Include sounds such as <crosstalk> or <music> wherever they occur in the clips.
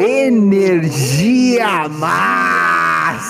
Energia Máxima!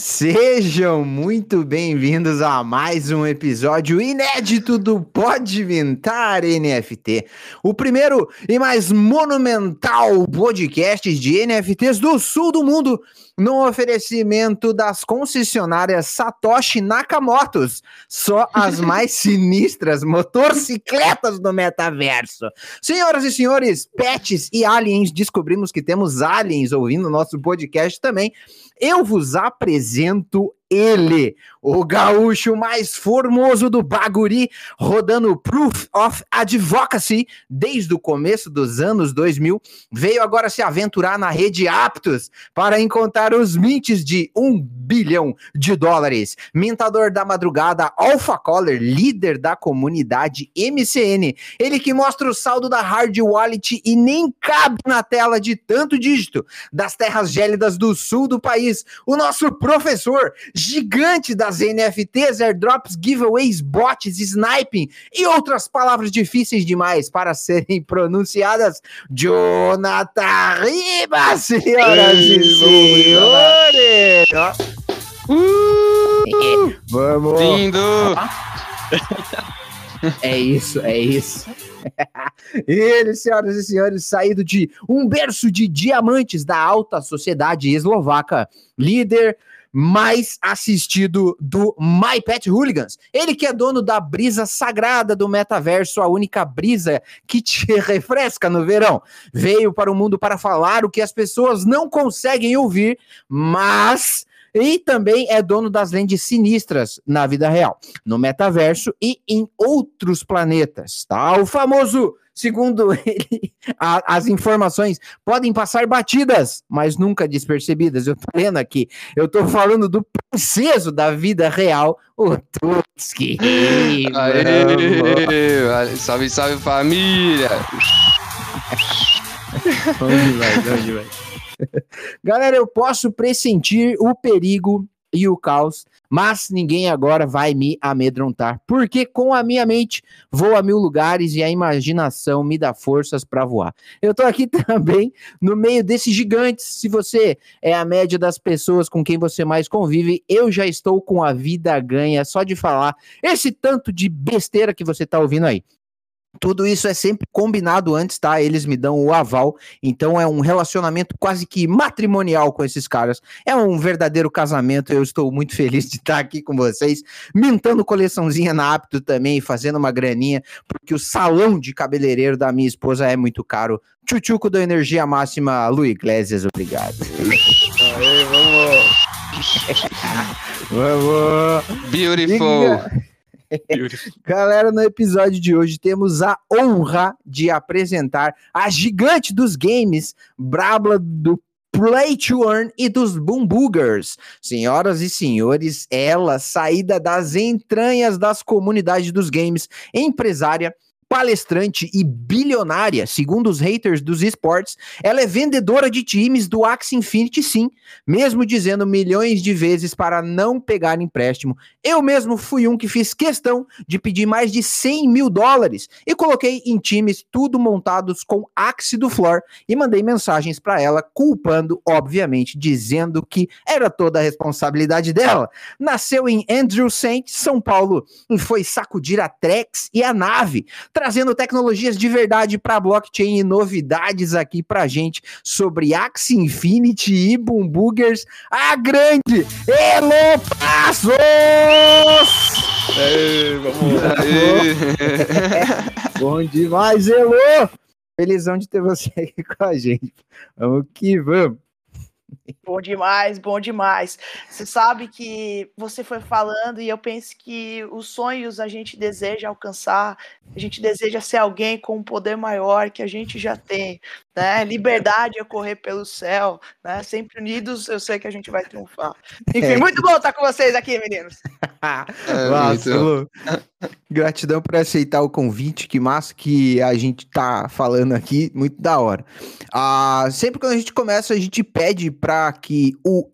Sejam muito bem-vindos a mais um episódio inédito do Pode Inventar NFT, o primeiro e mais monumental podcast de NFTs do sul do mundo no oferecimento das concessionárias Satoshi Nakamotos, só as mais <laughs> sinistras motocicletas do metaverso. Senhoras e senhores, pets e aliens, descobrimos que temos aliens ouvindo nosso podcast também. Eu vos apresento ele, o gaúcho mais formoso do Baguri, rodando Proof of Advocacy desde o começo dos anos 2000, veio agora se aventurar na rede Aptos para encontrar os mints de um bilhão de dólares. Mintador da madrugada, Alpha Collar, líder da comunidade MCN. Ele que mostra o saldo da Hard Wallet e nem cabe na tela de tanto dígito das terras gélidas do sul do país. O nosso professor gigante das NFTs, airdrops, giveaways, bots, sniping e outras palavras difíceis demais para serem pronunciadas. Jonathan Ribas, senhoras Ei, e senhores! Uh, vamos! Lindo! É isso, é isso. <laughs> Ele, senhoras e senhores, saído de um berço de diamantes da alta sociedade eslovaca, líder mais assistido do My Pet Hooligans. Ele que é dono da brisa sagrada do metaverso, a única brisa que te <laughs> refresca no verão. Veio para o mundo para falar o que as pessoas não conseguem ouvir, mas e também é dono das lentes sinistras na vida real, no metaverso e em outros planetas, tá? O famoso Segundo <laughs> ele, a, as informações podem passar batidas, mas nunca despercebidas. Eu tô lendo aqui, eu tô falando do princeso da vida real, o Tutski. salve, salve família! <laughs> <laughs> <laughs> Galera, eu posso pressentir o perigo e o caos, mas ninguém agora vai me amedrontar, porque com a minha mente vou a mil lugares e a imaginação me dá forças para voar. Eu tô aqui <laughs> também no meio desses gigantes. Se você é a média das pessoas com quem você mais convive, eu já estou com a vida ganha só de falar esse tanto de besteira que você tá ouvindo aí. Tudo isso é sempre combinado antes, tá? Eles me dão o aval. Então é um relacionamento quase que matrimonial com esses caras. É um verdadeiro casamento. Eu estou muito feliz de estar aqui com vocês, mintando coleçãozinha na Apto também, fazendo uma graninha, porque o salão de cabeleireiro da minha esposa é muito caro. Tchutchuco da Energia Máxima, Lu Iglesias, obrigado. Aê, vamos! <laughs> vamos! Beautiful! Galera, no episódio de hoje temos a honra de apresentar a gigante dos games, Brabla do Play to Earn e dos Boom Boogers. Senhoras e senhores, ela, saída das entranhas das comunidades dos games, empresária, palestrante e bilionária, segundo os haters dos esportes, ela é vendedora de times do Axie Infinity, sim, mesmo dizendo milhões de vezes para não pegar empréstimo. Eu mesmo fui um que fiz questão de pedir mais de 100 mil dólares e coloquei em times tudo montados com Axie do Floor e mandei mensagens para ela, culpando, obviamente, dizendo que era toda a responsabilidade dela. Nasceu em Andrew Saint, São Paulo, e foi sacudir a Trex e a nave trazendo tecnologias de verdade para blockchain e novidades aqui para gente sobre Axie Infinity e Boom Boogers, a grande Elo Passos! Ei, vamos lá. <laughs> Bom demais, Elo! Felizão de ter você aqui com a gente. Vamos que vamos. Bom demais, bom demais. Você sabe que você foi falando e eu penso que os sonhos a gente deseja alcançar, a gente deseja ser alguém com um poder maior que a gente já tem, né? Liberdade é correr pelo céu, né? Sempre unidos, eu sei que a gente vai triunfar. Enfim, é. muito bom estar com vocês aqui, meninos. <laughs> é, Nossa, <laughs> Gratidão por aceitar o convite, que massa que a gente tá falando aqui, muito da hora. Ah, sempre quando a gente começa, a gente pede para que o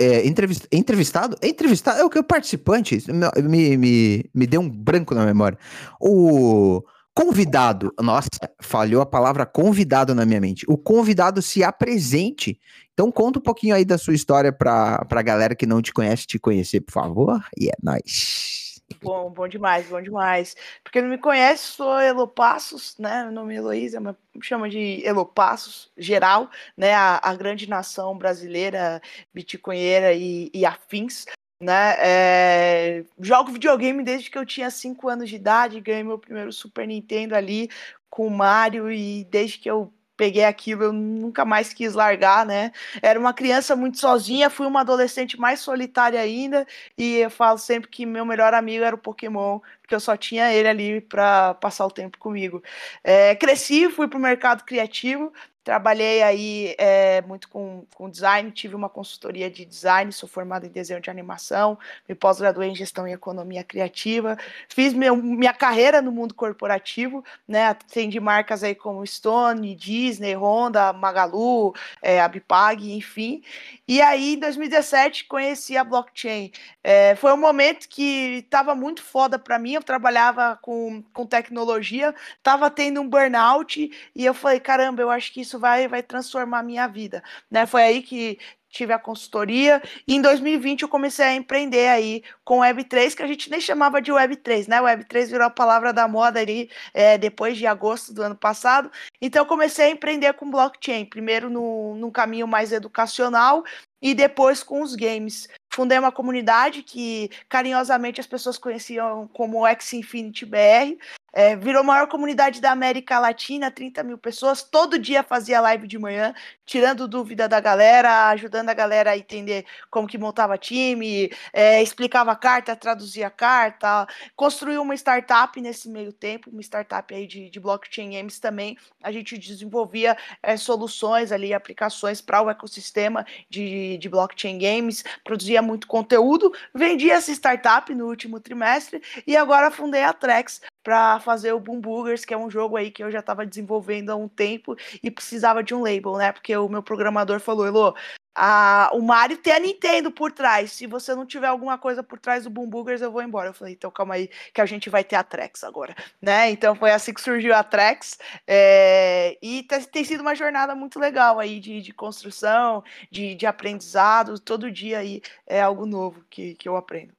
é, entrevist, entrevistado? Entrevistado? É o que o participante me, me, me deu um branco na memória. O convidado, nossa, falhou a palavra convidado na minha mente. O convidado se apresente. Então conta um pouquinho aí da sua história para a galera que não te conhece te conhecer, por favor. E é nóis. Bom, bom demais, bom demais. Porque não me conhece, sou Elopassos, né? Meu nome é Heloísa, mas me chama de Elopassos, geral, né? A, a grande nação brasileira, bitcoinheira e, e afins né? É... Jogo videogame desde que eu tinha 5 anos de idade, ganhei meu primeiro Super Nintendo ali com Mario e desde que eu peguei aquilo, eu nunca mais quis largar, né? Era uma criança muito sozinha, fui uma adolescente mais solitária ainda, e eu falo sempre que meu melhor amigo era o Pokémon, porque eu só tinha ele ali para passar o tempo comigo. É, cresci, fui para o mercado criativo, Trabalhei aí é, muito com, com design, tive uma consultoria de design, sou formada em desenho de animação, me pós-graduei em gestão e economia criativa, fiz meu, minha carreira no mundo corporativo, né? Atendi marcas aí como Stone, Disney, Honda, Magalu, é, Abipag, enfim. E aí, em 2017, conheci a blockchain. É, foi um momento que estava muito foda para mim. Eu trabalhava com, com tecnologia, estava tendo um burnout, e eu falei: caramba, eu acho que isso vai, vai transformar a minha vida. Né? Foi aí que tive a consultoria e em 2020 eu comecei a empreender aí com Web3, que a gente nem chamava de Web3, né? Web3 virou a palavra da moda ali é, depois de agosto do ano passado. Então eu comecei a empreender com blockchain, primeiro no, num caminho mais educacional e depois com os games. Fundei uma comunidade que carinhosamente as pessoas conheciam como X Infinity BR, é, virou a maior comunidade da América Latina, 30 mil pessoas. Todo dia fazia live de manhã, tirando dúvida da galera, ajudando a galera a entender como que montava time, é, explicava a carta, traduzia a carta. Construiu uma startup nesse meio tempo, uma startup aí de, de blockchain games também. A gente desenvolvia é, soluções ali, aplicações para o ecossistema de, de blockchain games, produzia muito conteúdo, vendia essa startup no último trimestre e agora fundei a Trex para fazer o Boom Boogers, que é um jogo aí que eu já estava desenvolvendo há um tempo e precisava de um label, né? Porque o meu programador falou, Elô, a, o Mario tem a Nintendo por trás. Se você não tiver alguma coisa por trás do Boom Boogers, eu vou embora. Eu falei, então calma aí, que a gente vai ter a Trex agora, né? Então foi assim que surgiu a Trex. É, e tem sido uma jornada muito legal aí de, de construção, de, de aprendizado. Todo dia aí é algo novo que, que eu aprendo.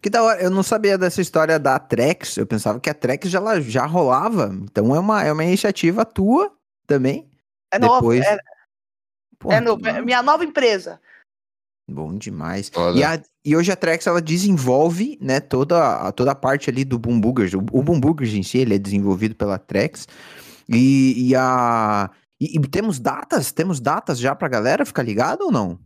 Que da hora, eu não sabia dessa história da Trex, eu pensava que a Trex já, já rolava, então é uma, é uma iniciativa tua também. É Depois... nova, é, Pô, é, no, é minha nova empresa. Bom demais. E, a, e, hoje a Trex ela desenvolve, né, toda, toda a parte ali do Boom Boogers. O, o Boom Boogers em si, ele é desenvolvido pela Trex. E, e a e, e, temos datas, temos datas já pra galera ficar ligado ou não?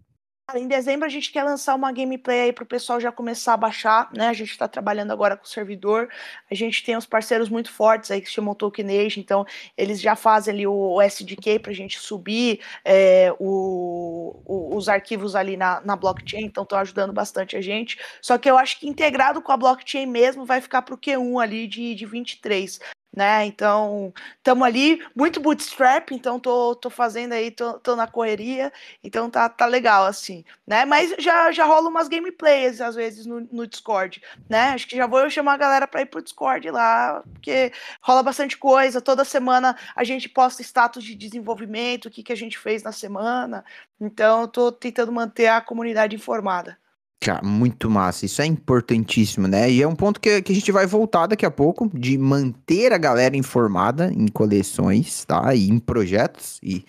Em dezembro a gente quer lançar uma gameplay aí para o pessoal já começar a baixar, né? A gente está trabalhando agora com o servidor. A gente tem uns parceiros muito fortes aí que se chamam Tokenage, então eles já fazem ali o SDK para a gente subir é, o, o, os arquivos ali na, na blockchain, então estão ajudando bastante a gente. Só que eu acho que integrado com a blockchain mesmo vai ficar para o Q1 ali de, de 23 né? Então, estamos ali, muito bootstrap, então tô, tô fazendo aí, tô, tô na correria, então tá, tá legal, assim, né? Mas já, já rola umas gameplays, às vezes, no, no Discord, né? Acho que já vou chamar a galera para ir pro Discord lá, porque rola bastante coisa, toda semana a gente posta status de desenvolvimento, o que, que a gente fez na semana, então tô tentando manter a comunidade informada. Cara, muito massa. Isso é importantíssimo, né? E é um ponto que, que a gente vai voltar daqui a pouco, de manter a galera informada em coleções, tá? E em projetos. E,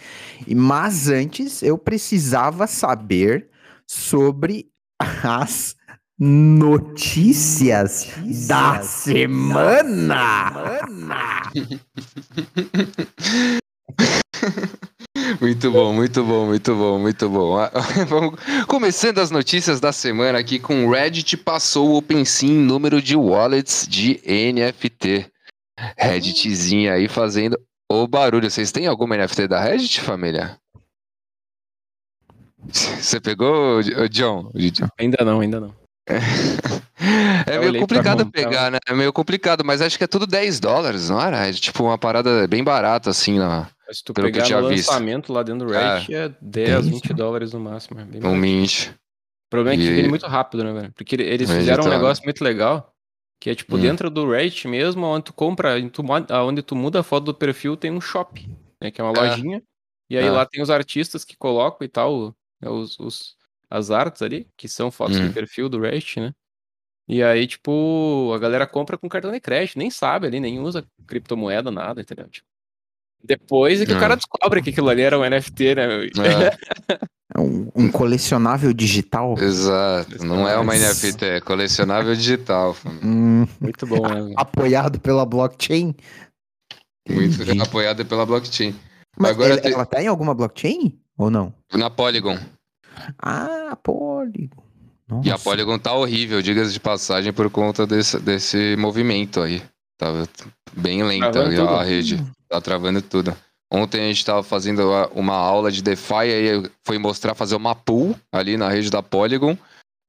e Mas antes, eu precisava saber sobre as notícias, notícias da semana. Da semana. <laughs> Muito bom, muito bom, muito bom, muito bom. Ah, <laughs> vamos começando as notícias da semana aqui com o Reddit passou o OpenSea em número de wallets de NFT. Redditzinho aí fazendo o barulho. Vocês têm alguma NFT da Reddit, família? Você pegou, John? Ainda não, ainda não. <laughs> É meio complicado pegar, né? É meio complicado, mas acho que é tudo 10 dólares, não era? É tipo uma parada bem barata, assim, na, se tu pelo pegar que eu no visto. lançamento lá dentro do Reddit, é, é 10, 20 dólares no máximo. É um mint. O problema é que e... vende muito rápido, né, velho? Porque eles fizeram um negócio muito legal, Que é tipo hum. dentro do Reddit mesmo, onde tu compra, onde tu muda a foto do perfil, tem um shop, né? Que é uma é. lojinha. E aí é. lá tem os artistas que colocam e tal, né, os, os as artes ali, que são fotos hum. de perfil do Reddit, né? E aí, tipo, a galera compra com cartão de crédito, nem sabe ali, nem usa criptomoeda, nada, entendeu? Tipo, depois é que o cara descobre que aquilo ali era um NFT, né? <laughs> É um, um, colecionável digital. Exato, não é uma NFT, é colecionável digital. Hum, muito bom. Né? <laughs> Apoiado pela blockchain. Muito Entendi. apoiado pela blockchain. Mas Agora ela tá em alguma blockchain ou não? Na Polygon. Ah, Polygon. Nossa. E a Polygon tá horrível, diga-se de passagem, por conta desse, desse movimento aí. Tava bem lenta a, a rede. Tá travando tudo. Ontem a gente tava fazendo uma aula de DeFi, aí foi mostrar fazer uma pool ali na rede da Polygon.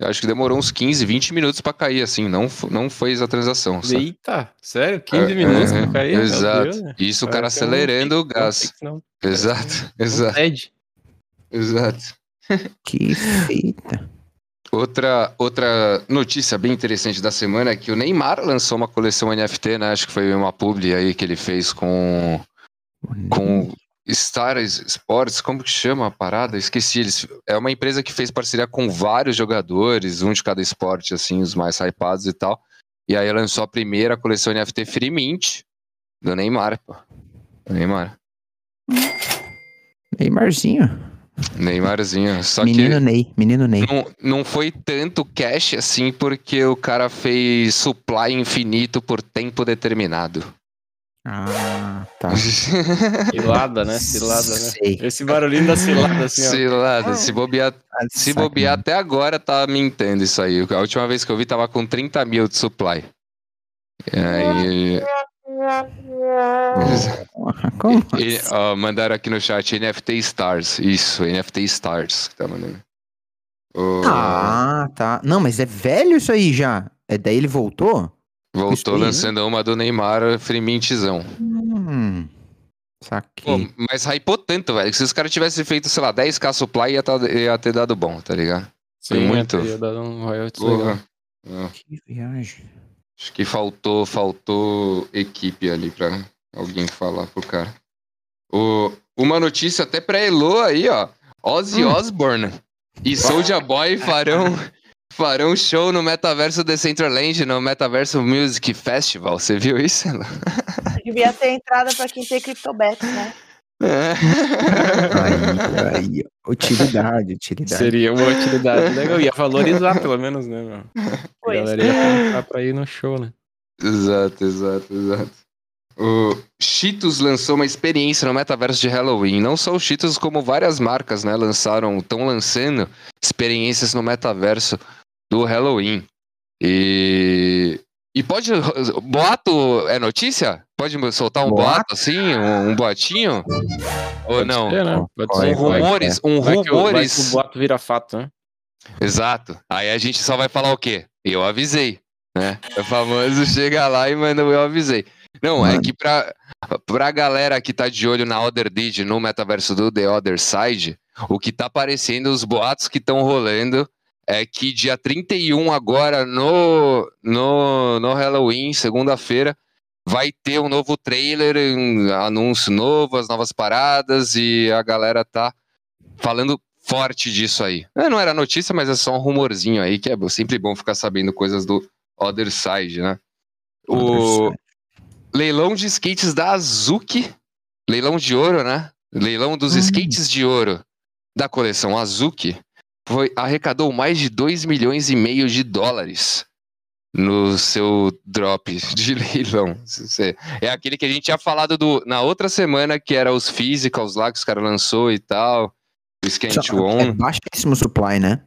Eu acho que demorou uns 15, 20 minutos para cair, assim, não, não fez a transação. Sabe? Eita, sério? 15 é, minutos é, pra cair? Exato. Deus, né? Isso o cara acelerando o gás. Não, exato, exato. Exato. Que feita. Outra, outra notícia bem interessante da semana é que o Neymar lançou uma coleção NFT, né? Acho que foi uma publi aí que ele fez com, com Star Sports, como que chama a parada? Esqueci, eles, é uma empresa que fez parceria com vários jogadores, um de cada esporte, assim, os mais hypados e tal. E aí lançou a primeira coleção NFT Free Mint do Neymar, pô. Do Neymar. Neymarzinho. Neymarzinho. Só menino que Ney, menino Ney. Não, não foi tanto cash assim, porque o cara fez supply infinito por tempo determinado. Ah, tá. <laughs> cilada, né? Cilada, né? Sei. Esse barulhinho da cilada, assim, ó. Cilada. Se bobear, ah, se bobear até agora, tá mintendo isso aí. A última vez que eu vi, tava com 30 mil de supply. E aí... Como e, ó, mandaram aqui no chat NFT Stars. Isso, NFT Stars que tá mandando. Ah, tá. Não, mas é velho isso aí já. É daí ele voltou? Voltou lançando né? uma do Neymar Freemintzão. Hum. Saquei. Pô, mas hypou tanto, velho, que se os caras tivessem feito, sei lá, 10k supply, ia, tá, ia ter dado bom, tá ligado? Sim, Foi muito. Ia dado um royalties legal. Que viagem. Acho que faltou, faltou equipe ali pra alguém falar pro cara. O, uma notícia até pra Elo aí, ó. Ozzy hum. Osbourne e Soulja Boy farão, <laughs> farão show no Metaverso Decentraland, no Metaverso Music Festival. Você viu isso? Devia ter entrada pra quem tem CryptoBets, né? <laughs> É. aí, aí, utilidade, utilidade. Seria uma utilidade <laughs> legal. Ia valorizar, pelo menos, né, meu? A galera ia comprar pra ir no show, né? Exato, exato, exato. O Cheetos lançou uma experiência no metaverso de Halloween. Não só o Cheetos, como várias marcas, né, lançaram, estão lançando experiências no metaverso do Halloween. E e pode. Boato é notícia? Pode soltar um boato, boato assim? Um, um boatinho? Ou pode não? Ser, né? Pode ser. Um rumores. Um vai rumores. Que o, boato vira fato, né? Exato. Aí a gente só vai falar o quê? Eu avisei. Né? O famoso <laughs> chega lá e manda eu avisei. Não, é Mano. é que pra, pra galera que tá de olho na Other Deed, no metaverso do The Other Side, o que tá aparecendo, os boatos que estão rolando é que dia 31 agora no, no, no Halloween, segunda-feira, vai ter um novo trailer, um anúncio novo, as novas paradas e a galera tá falando forte disso aí. É, não era notícia, mas é só um rumorzinho aí, que é sempre bom ficar sabendo coisas do Other Side, né? O leilão de skates da Azuki, leilão de ouro, né? Leilão dos hum. skates de ouro da coleção Azuki foi, arrecadou mais de 2 milhões e meio de dólares no seu drop de <laughs> leilão. É aquele que a gente tinha falado do, na outra semana, que era os physicals lá que os caras lançou e tal. O Skate One. É baixíssimo supply, né?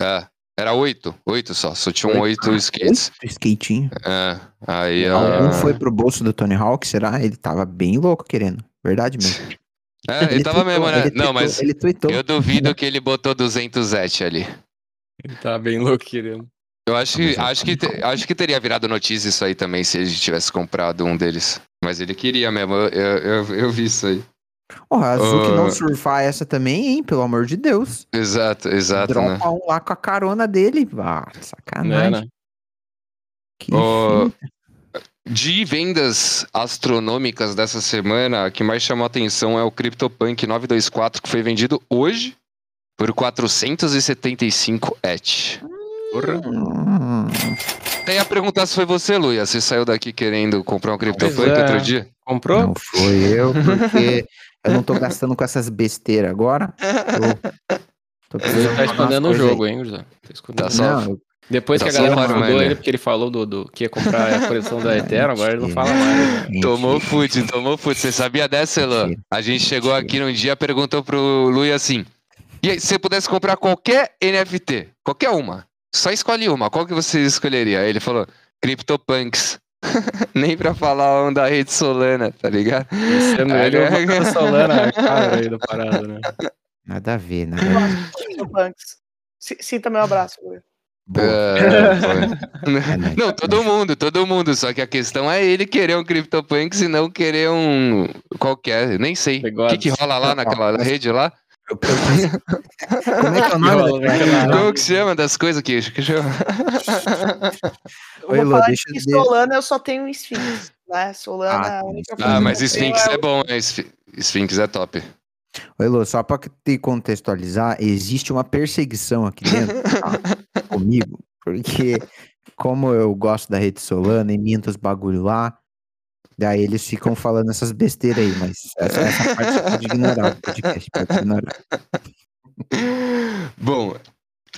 É. Era oito, oito só, só tinham oito skates. Oito skatinho. É, aí... Um foi pro bolso do Tony Hawk, será? Ele tava bem louco querendo, verdade mesmo. <laughs> É, <laughs> ele, ele tava tweetou, mesmo, né? Não, tweetou, mas ele tweetou. eu duvido que ele botou 200 et ali. Ele tá bem louco querendo. Eu acho que, acho, que, acho que teria virado notícia isso aí também, se ele tivesse comprado um deles. Mas ele queria mesmo, eu, eu, eu vi isso aí. Porra, a Azuki uh... não surfar essa também, hein? Pelo amor de Deus. Exato, exato. Dropa né? um lá com a carona dele. Ah, sacanagem. É, né? Que fita. De vendas astronômicas dessa semana, a que mais chamou atenção é o CryptoPunk 924, que foi vendido hoje por 475 ETH. Porra. Hum, Até ia perguntar se foi você, Luia. Você saiu daqui querendo comprar um CryptoPunk é. outro dia? Comprou? Não foi eu, porque eu não tô gastando com essas besteiras agora. <laughs> Tô, tô precisando Tá escondendo o coisas aí. jogo, hein, José? Tá escondendo. Tá só- Não, eu- Depois que a galera né? ele, porque ele falou do, do que ia comprar a coleção da <laughs> Eterno, agora ele não fala mais. né? Tomou fute, tomou fute. Você sabia dessa? Mentira. A gente chegou aqui num dia perguntou pro Luia assim: e aí, se você pudesse comprar qualquer NFT, qualquer uma, só escolhe uma, qual que você escolheria? Aí ele falou: CryptoPunks. <laughs> Nem pra falar um da rede Solana, tá ligado? Sendo É, ele, eu né? vou Solana cara aí da parada, né? Nada a ver, nada a ver. CryptoPunks. Si- Sinta meu abraço, Luia. Nóis. <laughs> Não, todo mundo, todo mundo. Só que a questão é ele querer um CryptoPunks e não querer um qualquer. Nem sei. O que, que rola lá naquela rede lá? Como é que é o <laughs> nome? Como que se chama das coisas que, que chama? Eu Oi, Lô, falar deixa eu. Solana eu só tenho Sphinx, né? Solana Ah, é a única Ah, mas Sphinx é é bom, né? Sphi- Sphinx é top. Oi, Lô, só pra te contextualizar, existe uma perseguição aqui dentro tá? <laughs> comigo, porque como eu gosto da rede Solana e minto os bagulho lá, daí eles ficam falando essas besteiras aí, mas essa, essa parte você pode ignorar do podcast, pode ignorar. <laughs> Bom,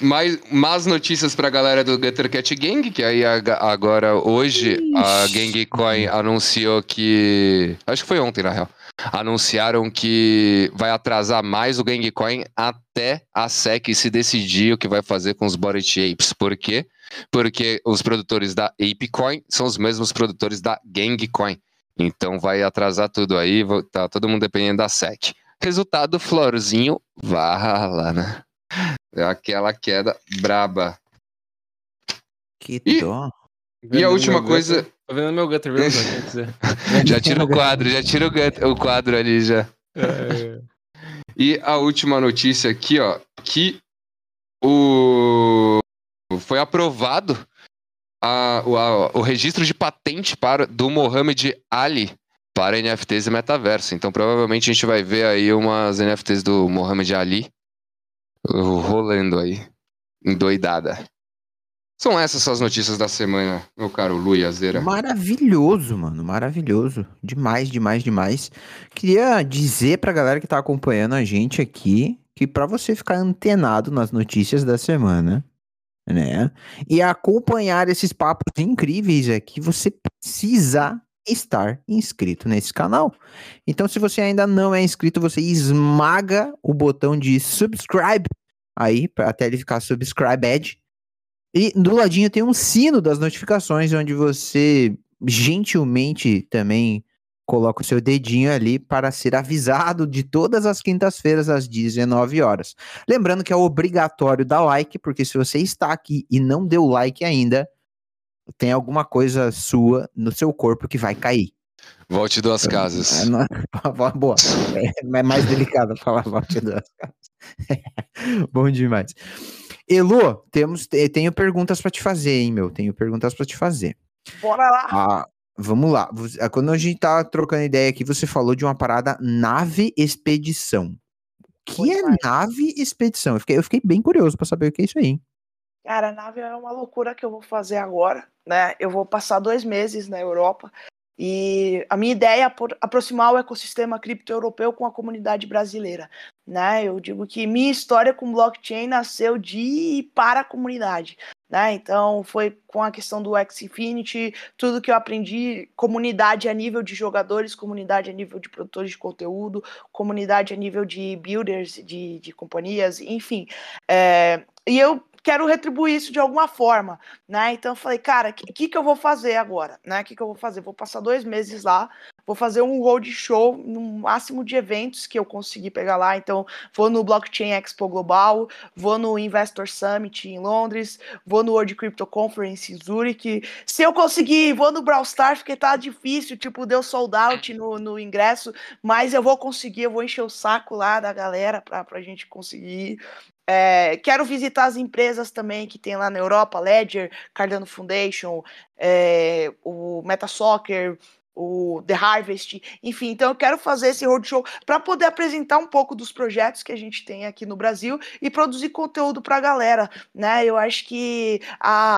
mais, mais notícias pra galera do Gutter Cat Gang, que aí agora, hoje, a Gang Coin anunciou que. Acho que foi ontem, na real. Anunciaram que vai atrasar mais o Gang Coin até a SEC se decidir o que vai fazer com os Body Apes. Por quê? Porque os produtores da ApeCoin são os mesmos produtores da Gang Coin. Então vai atrasar tudo aí, tá todo mundo dependendo da SEC. Resultado, Florzinho, vala, né? É Aquela queda braba. Que dó. E a Vendendo última coisa. Gutter. Tô vendo meu Gutter, viu? <laughs> Já tira o quadro, já tira o, gut- o quadro ali já. É, E a última notícia aqui, ó, que o foi aprovado a- o, a- o registro de patente para do Mohamed Ali para NFTs e metaverso. Então provavelmente a gente vai ver aí umas NFTs do Mohamed Ali rolando aí, endoidada. São essas suas notícias da semana, meu caro Lui Azeira. Maravilhoso, mano, maravilhoso. Demais, demais, demais. Queria dizer pra galera que tá acompanhando a gente aqui que pra você ficar antenado nas notícias da semana, né? E acompanhar esses papos incríveis aqui, você precisa estar inscrito nesse canal. Então, se você ainda não é inscrito, você esmaga o botão de subscribe aí, até ele ficar subscribed. E do ladinho tem um sino das notificações, onde você gentilmente também coloca o seu dedinho ali para ser avisado de todas as quintas-feiras às 19 horas. Lembrando que é obrigatório dar like, porque se você está aqui e não deu like ainda, tem alguma coisa sua no seu corpo que vai cair. Volte duas casas. É, não- <laughs> Boa. É, é mais delicado falar volte duas casas. <laughs> Bom demais. Elo, temos, te- tenho perguntas para te fazer, hein, meu? Tenho perguntas para te fazer. Bora lá. Ah, vamos lá. Ah, Quando a gente tá trocando ideia aqui, você falou de uma parada nave expedição. O que Foi é demais. nave expedição? Eu fiquei, eu fiquei bem curioso para saber o que é isso aí. hein? Cara, a nave é uma loucura que eu vou fazer agora, né? Eu vou passar dois meses na Europa e a minha ideia é apro- aproximar o ecossistema cripto europeu com a comunidade brasileira, né? Eu digo que minha história com blockchain nasceu de e para a comunidade, né? Então foi com a questão do X-Infinity, tudo que eu aprendi, comunidade a nível de jogadores, comunidade a nível de produtores de conteúdo, comunidade a nível de builders de, de companhias, enfim. É, e eu quero retribuir isso de alguma forma, né? Então eu falei, cara, o que, que, que eu vou fazer agora, né? O que, que eu vou fazer? Vou passar dois meses lá, vou fazer um road show no máximo de eventos que eu conseguir pegar lá. Então, vou no Blockchain Expo Global, vou no Investor Summit em Londres, vou no World Crypto Conference em Zurich. Se eu conseguir, vou no Brawl Stars, porque tá difícil, tipo, deu sold out no, no ingresso, mas eu vou conseguir, eu vou encher o saco lá da galera pra, pra gente conseguir. É, quero visitar as empresas também que tem lá na Europa, Ledger, Cardano Foundation, é, o MetaSoccer, o The Harvest, enfim, então eu quero fazer esse roadshow para poder apresentar um pouco dos projetos que a gente tem aqui no Brasil e produzir conteúdo para a galera, né? Eu acho que a,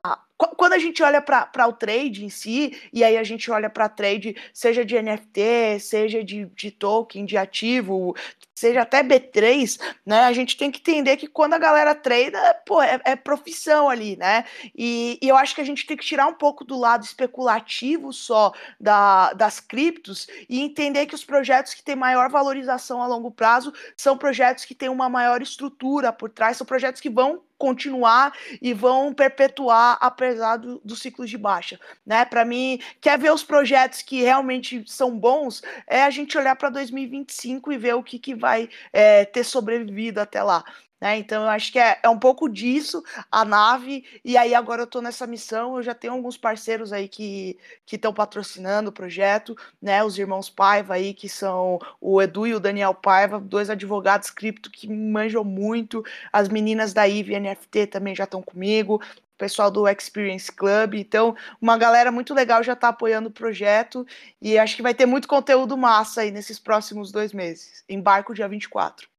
quando a gente olha para o trade em si, e aí a gente olha para trade, seja de NFT, seja de, de token, de ativo, seja até B3, né? A gente tem que entender que quando a galera treina, pô, é, é profissão ali, né? E, e, eu acho que a gente tem que tirar um pouco do lado especulativo só da, das criptos e entender que os projetos que têm maior valorização a longo prazo são projetos que têm uma maior estrutura por trás, são projetos que vão continuar e vão perpetuar apesar do, dos ciclos de baixa, né? Para mim, quer ver os projetos que realmente são bons, é a gente olhar para 2025 e ver o que, que vai é, ter sobrevivido até lá. Né? Então, eu acho que é, é um pouco disso a nave. E aí, agora eu estou nessa missão. Eu já tenho alguns parceiros aí que estão patrocinando o projeto, né? Os irmãos Paiva aí, que são o Edu e o Daniel Paiva, dois advogados cripto que manjam muito. As meninas da IV NFT também já estão comigo pessoal do Experience Club. Então, uma galera muito legal já está apoiando o projeto e acho que vai ter muito conteúdo massa aí nesses próximos dois meses. Embarco dia 24.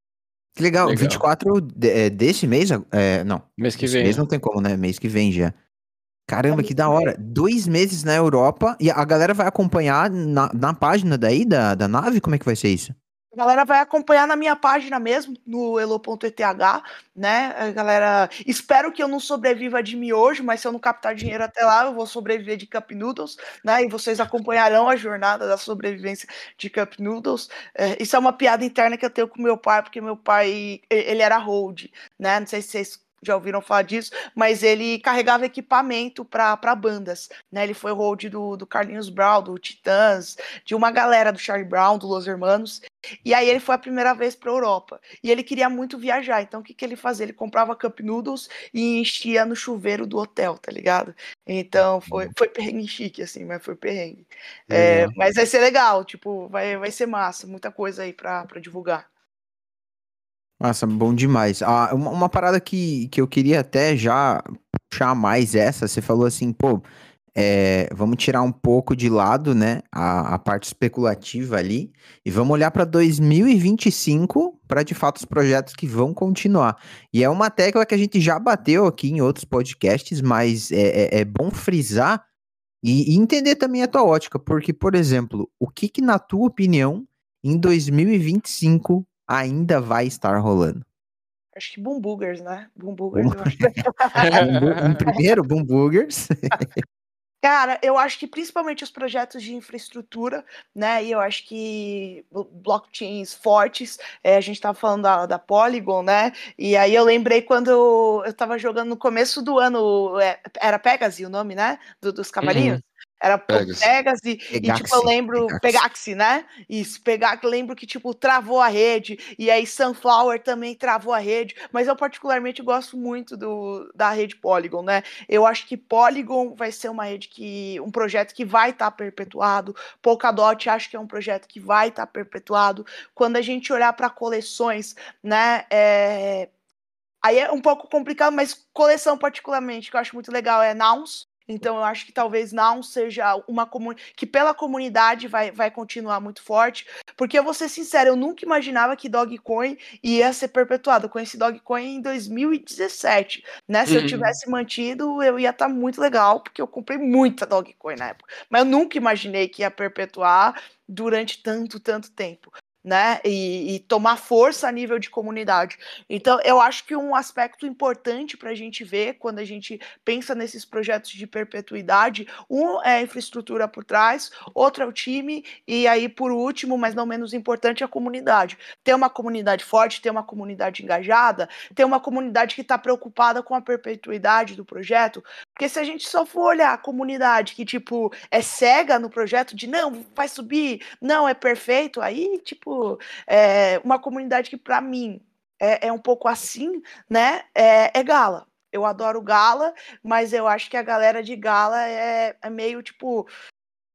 Que legal, legal. 24 de, é, desse mês? É, não. Mês que vem. mês não tem como, né? Mês que vem já. Caramba, que da hora. Dois meses na Europa e a galera vai acompanhar na, na página daí da, da nave? Como é que vai ser isso? A galera vai acompanhar na minha página mesmo, no elo.eth, né? A galera, espero que eu não sobreviva de miojo, mas se eu não captar dinheiro até lá, eu vou sobreviver de Cup Noodles, né? E vocês acompanharão a jornada da sobrevivência de Cup Noodles. É, isso é uma piada interna que eu tenho com meu pai, porque meu pai, ele era hold, né? Não sei se vocês já ouviram falar disso, mas ele carregava equipamento para bandas, né? Ele foi hold do, do Carlinhos Brown, do Titãs, de uma galera do Charlie Brown, do Los Hermanos. E aí ele foi a primeira vez para Europa. E ele queria muito viajar, então o que, que ele fazia? Ele comprava cup noodles e enchia no chuveiro do hotel, tá ligado? Então foi, foi perrengue chique, assim, mas foi perrengue. É, mas vai ser legal, tipo, vai, vai ser massa, muita coisa aí para divulgar. Nossa, bom demais. Ah, uma, uma, parada que, que eu queria até já puxar mais essa, você falou assim, pô, é, vamos tirar um pouco de lado, né, a, a parte especulativa ali, e vamos olhar para 2025 para de fato os projetos que vão continuar. E é uma tecla que a gente já bateu aqui em outros podcasts, mas é, é, é bom frisar e, e, entender também a tua ótica, porque, por exemplo, o que, que na tua opinião, em 2025 ainda vai estar rolando? Acho que Boom Boogers, né? Boom Boogers. <laughs> um primeiro, Boom Boogers. <laughs> Cara, eu acho que principalmente os projetos de infraestrutura, né? E eu acho que blockchains fortes, é, a gente estava falando da, da, Polygon, né? E aí eu lembrei quando eu estava jogando no começo do ano, é, era Pegasus o nome, né? Do, dos cavalinhos. Uhum. Era Pegasus, Pegasus e, e, tipo, eu lembro, Pegaxi, Pegaxi né? Isso, Pegaxi, lembro que, tipo, travou a rede, e aí Sunflower também travou a rede, mas eu particularmente gosto muito do, da rede Polygon, né? Eu acho que Polygon vai ser uma rede que, um projeto que vai estar tá perpetuado, Polkadot acho que é um projeto que vai estar tá perpetuado, quando a gente olhar para coleções, né, é... Aí é um pouco complicado, mas coleção particularmente, que eu acho muito legal, é Nouns, então eu acho que talvez não seja uma comunidade que pela comunidade vai, vai continuar muito forte, porque eu vou ser sincero, eu nunca imaginava que Dogecoin ia ser perpetuado. Eu conheci Dogecoin em 2017, né? Se uhum. eu tivesse mantido, eu ia estar tá muito legal, porque eu comprei muita Dogecoin na época. Mas eu nunca imaginei que ia perpetuar durante tanto, tanto tempo. Né? E, e, tomar força a nível de comunidade. Então, eu acho que um aspecto importante para a gente ver quando a gente pensa nesses projetos de perpetuidade, um é a infraestrutura por trás, outro é o time, e aí, por último, mas não menos importante, a comunidade. Ter uma comunidade forte, ter uma comunidade engajada, ter uma comunidade que está preocupada com a perpetuidade do projeto, porque se a gente só for olhar a comunidade que, tipo, é cega no projeto de não, vai subir, não, é perfeito, aí, tipo, é uma comunidade que, para mim, é, é, um pouco assim, né? É, é, Gala. Eu adoro Gala, mas eu acho que a galera de Gala é, é meio, tipo,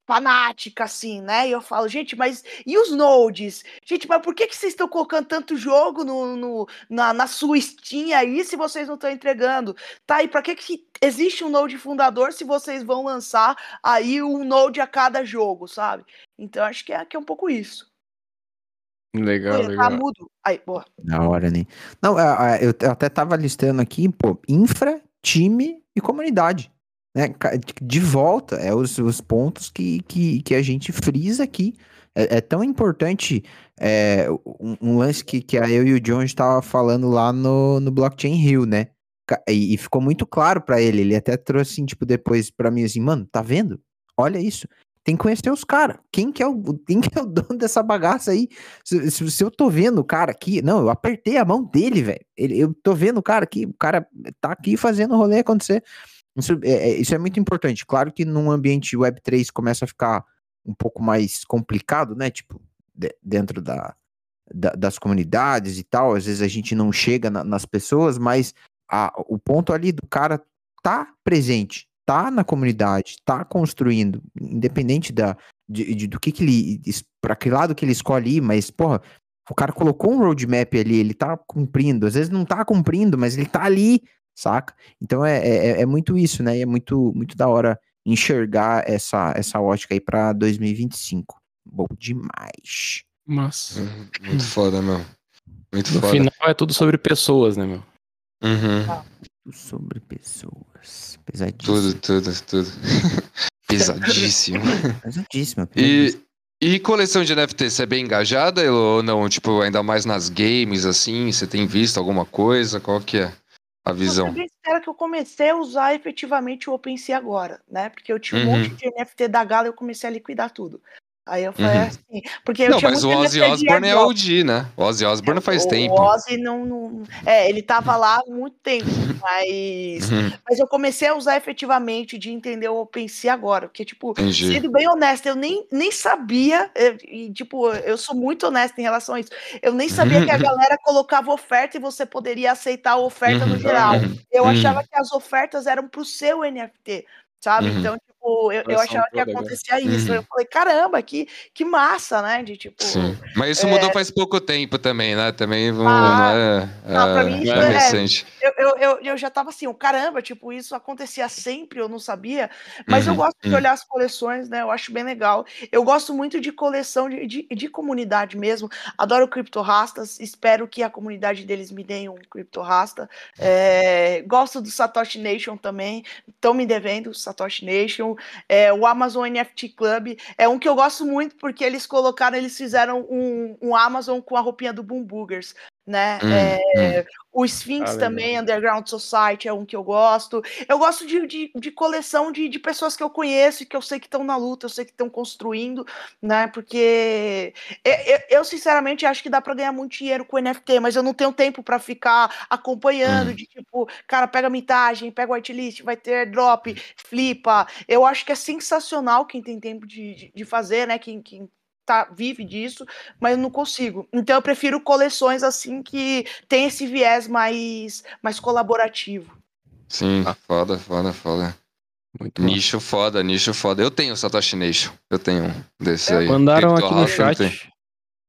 fanática, assim, né? E eu falo, gente, mas e os nodes? Gente, mas por que, que vocês estão colocando tanto jogo no, no na, na, sua Steam aí se vocês não estão entregando? Tá, e para que, que existe um node fundador se vocês vão lançar aí um node a cada jogo, sabe? Então acho que é, que é um pouco isso. Legal, Tá legal. mudo. Aí, boa. Na hora, né? Não, é, é, eu até tava listando aqui, pô, infra, time e comunidade né, de volta, é os, os pontos que, que, que a gente frisa aqui. É, é tão importante é, um, um, lance que, que a eu e o John estava falando lá no, no Blockchain Hill, né? E, e ficou muito claro para ele. Ele até trouxe assim, tipo, depois para mim assim, mano, tá vendo? Olha isso. Tem que conhecer os caras. Quem que é o quem que é o dono dessa bagaça aí? Se, se, se eu tô vendo o cara aqui, não, eu apertei a mão dele, velho. Eu tô vendo o cara aqui, o cara tá aqui fazendo o rolê acontecer. Isso é, é, isso é muito importante. Claro que num ambiente Web3 começa a ficar um pouco mais complicado, né? Tipo, de, dentro da, da, das comunidades e tal, às vezes a gente não chega na, nas pessoas, mas a, o ponto ali do cara tá presente, tá na comunidade, tá construindo, independente da, de, de do que, que ele, para que lado que ele escolhe ir, mas, porra, o cara colocou um roadmap ali, ele tá cumprindo, às vezes não tá cumprindo, mas ele tá ali saca? Então é, é, é, muito isso, né? E é muito, muito da hora enxergar essa, essa ótica aí pra 2025. Bom demais. Massa. Uhum, muito foda, meu. Muito no foda. final é tudo sobre pessoas, né, meu? Uhum. Tudo sobre pessoas. Pesadíssimo. Tudo, tudo, tudo. <laughs> Pesadíssimo. <laughs> Pesadíssimo. E, e coleção de NFT, você é bem engajada ou não? Tipo, ainda mais nas games, assim? Você tem visto alguma coisa? Qual que é? a visão. Eu espero que eu comecei a usar efetivamente o OpenSea agora, né? Porque eu tinha um Uhum. monte de NFT da Gala e eu comecei a liquidar tudo. Aí eu falei Uhum. assim, porque eu Não, mas o Ozzy Osbourne é. OG, né? O Ozzy Osbourne faz o, tempo. O Ozzy não, não. É, ele tava lá há muito tempo, mas. Uhum, Mas eu comecei a usar efetivamente de entender o OpenSea agora. Porque, tipo, entendi. sendo bem honesta, eu nem, nem sabia. eu- E, tipo, eu sou muito honesta em relação a isso. Eu nem sabia que a galera colocava oferta e você poderia aceitar a oferta no Uhum, geral. uhum, Eu uhum. achava que as ofertas eram pro seu NFT, sabe? Uhum. Então, tipo, eu, eu achava que acontecia isso. Uhum. Eu falei, caramba, que, que massa, né? De tipo. Sim. Mas isso é- mudou faz pouco tempo também, né? Também não, Ah, não é, ah, pra é- mim não isso é é- recente. Eu, eu, eu, eu já tava assim, o caramba, tipo, isso acontecia sempre, eu não sabia. Mas eu Uhum, gosto de uhum. olhar as coleções, né? Eu acho bem legal. Eu gosto muito de coleção de, de, de comunidade mesmo. Adoro Crypto Rastas. Espero que a comunidade deles me deem um Crypto Rasta. É, gosto do Satoshi Nation também. Estão me devendo, Satoshi Nation. É, o Amazon NFT Club é um que eu gosto muito porque eles colocaram, eles fizeram um, um Amazon com a roupinha do Boom Boogers, né? Hum, É, hum. o Sphinx Ah, legal. também, Underground Society, é um que eu gosto. Eu gosto de, de, de coleção de, de pessoas que eu conheço e que eu sei que estão na luta, eu sei que estão construindo, né? Porque eu, eu- eu, sinceramente acho que dá para ganhar muito dinheiro com NFT, mas eu não tenho tempo para ficar acompanhando, Hum. de tipo, cara, pega a mitagem, pega o whitelist, vai ter drop, flipa. Eu acho que é sensacional quem tem tempo de, de, de fazer, né? Quem, quem tá, vive disso, mas eu não consigo. Então eu prefiro coleções assim que tem esse viés mais, mais colaborativo. Sim, Ah. foda, foda, foda. Muito. Nicho foda, nicho foda. Eu tenho o Satoshi Nation. Eu tenho um desse É, aí. Mandaram aqui no chat.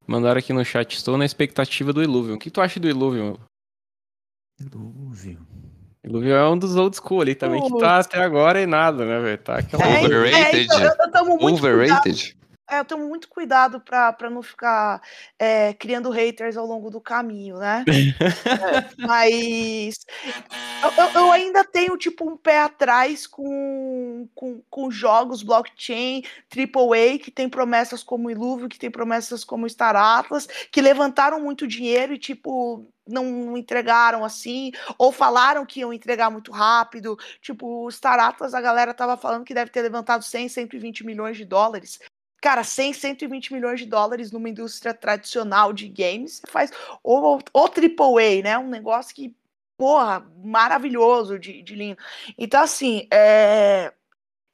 Mandaram aqui no chat. Estou na expectativa do Illuvium. O que tu acha do Illuvium? Dilúvio. Illuvium é um dos old school ali também, que tá até agora e nada, né, velho? Tá aquela. É, Overrated? então, muito cuidado. Overrated? É, eu tomo muito cuidado para não ficar é, criando haters ao longo do caminho, né? é, <laughs> mas eu, eu, ainda tenho tipo um pé atrás com, com, com jogos blockchain, AAA, que tem promessas como Iluvio, que tem promessas como Star Atlas, que levantaram muito dinheiro e tipo não entregaram assim, ou falaram que iam entregar muito rápido. Tipo, Star Atlas, a galera tava falando que deve ter levantado 100, 120 milhões de dólares. Cara, 100, 120 milhões de dólares numa indústria tradicional de games faz o, o AAA, né? Um negócio que, porra, maravilhoso de, de lindo. Então, assim, é,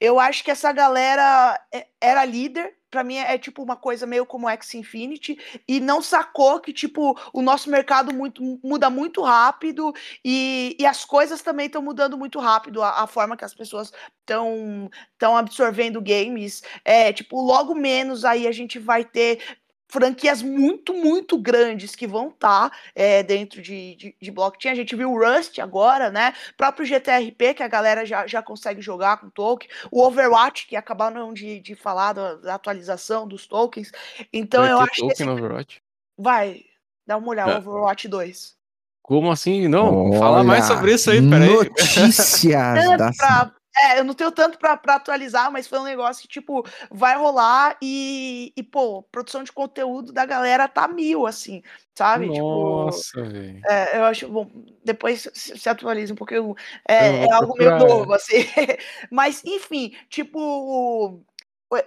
eu acho que essa galera é, era líder para mim é, é, tipo uma coisa meio como X Infinity e não sacou que tipo o nosso mercado muito, muda muito rápido e, e as coisas também estão mudando muito rápido a, a, forma que as pessoas estão estão absorvendo games é tipo logo menos aí a gente vai ter franquias muito, muito grandes que vão estar tá, é, dentro de, de, de, blockchain. A gente viu o Rust agora, né? O próprio GTRP, que a galera já, já consegue jogar com token. O Overwatch, que acabaram de, de falar da, da atualização dos tokens. Então Vai eu acho token que. Esse... Overwatch? Vai, dá uma olhada, é. Overwatch 2. Como assim? Não, Olha, fala mais sobre isso aí, peraí. Notícias <laughs> da... pra, é, eu não tenho tanto pra, pra atualizar, mas foi um negócio que, tipo, vai rolar e, e, pô, produção de conteúdo da galera tá mil, assim, sabe? Tipo, Nossa, tipo, velho. É, eu acho, bom, depois se atualiza um pouquinho, é, é algo meio novo, assim. <laughs> mas, enfim, tipo,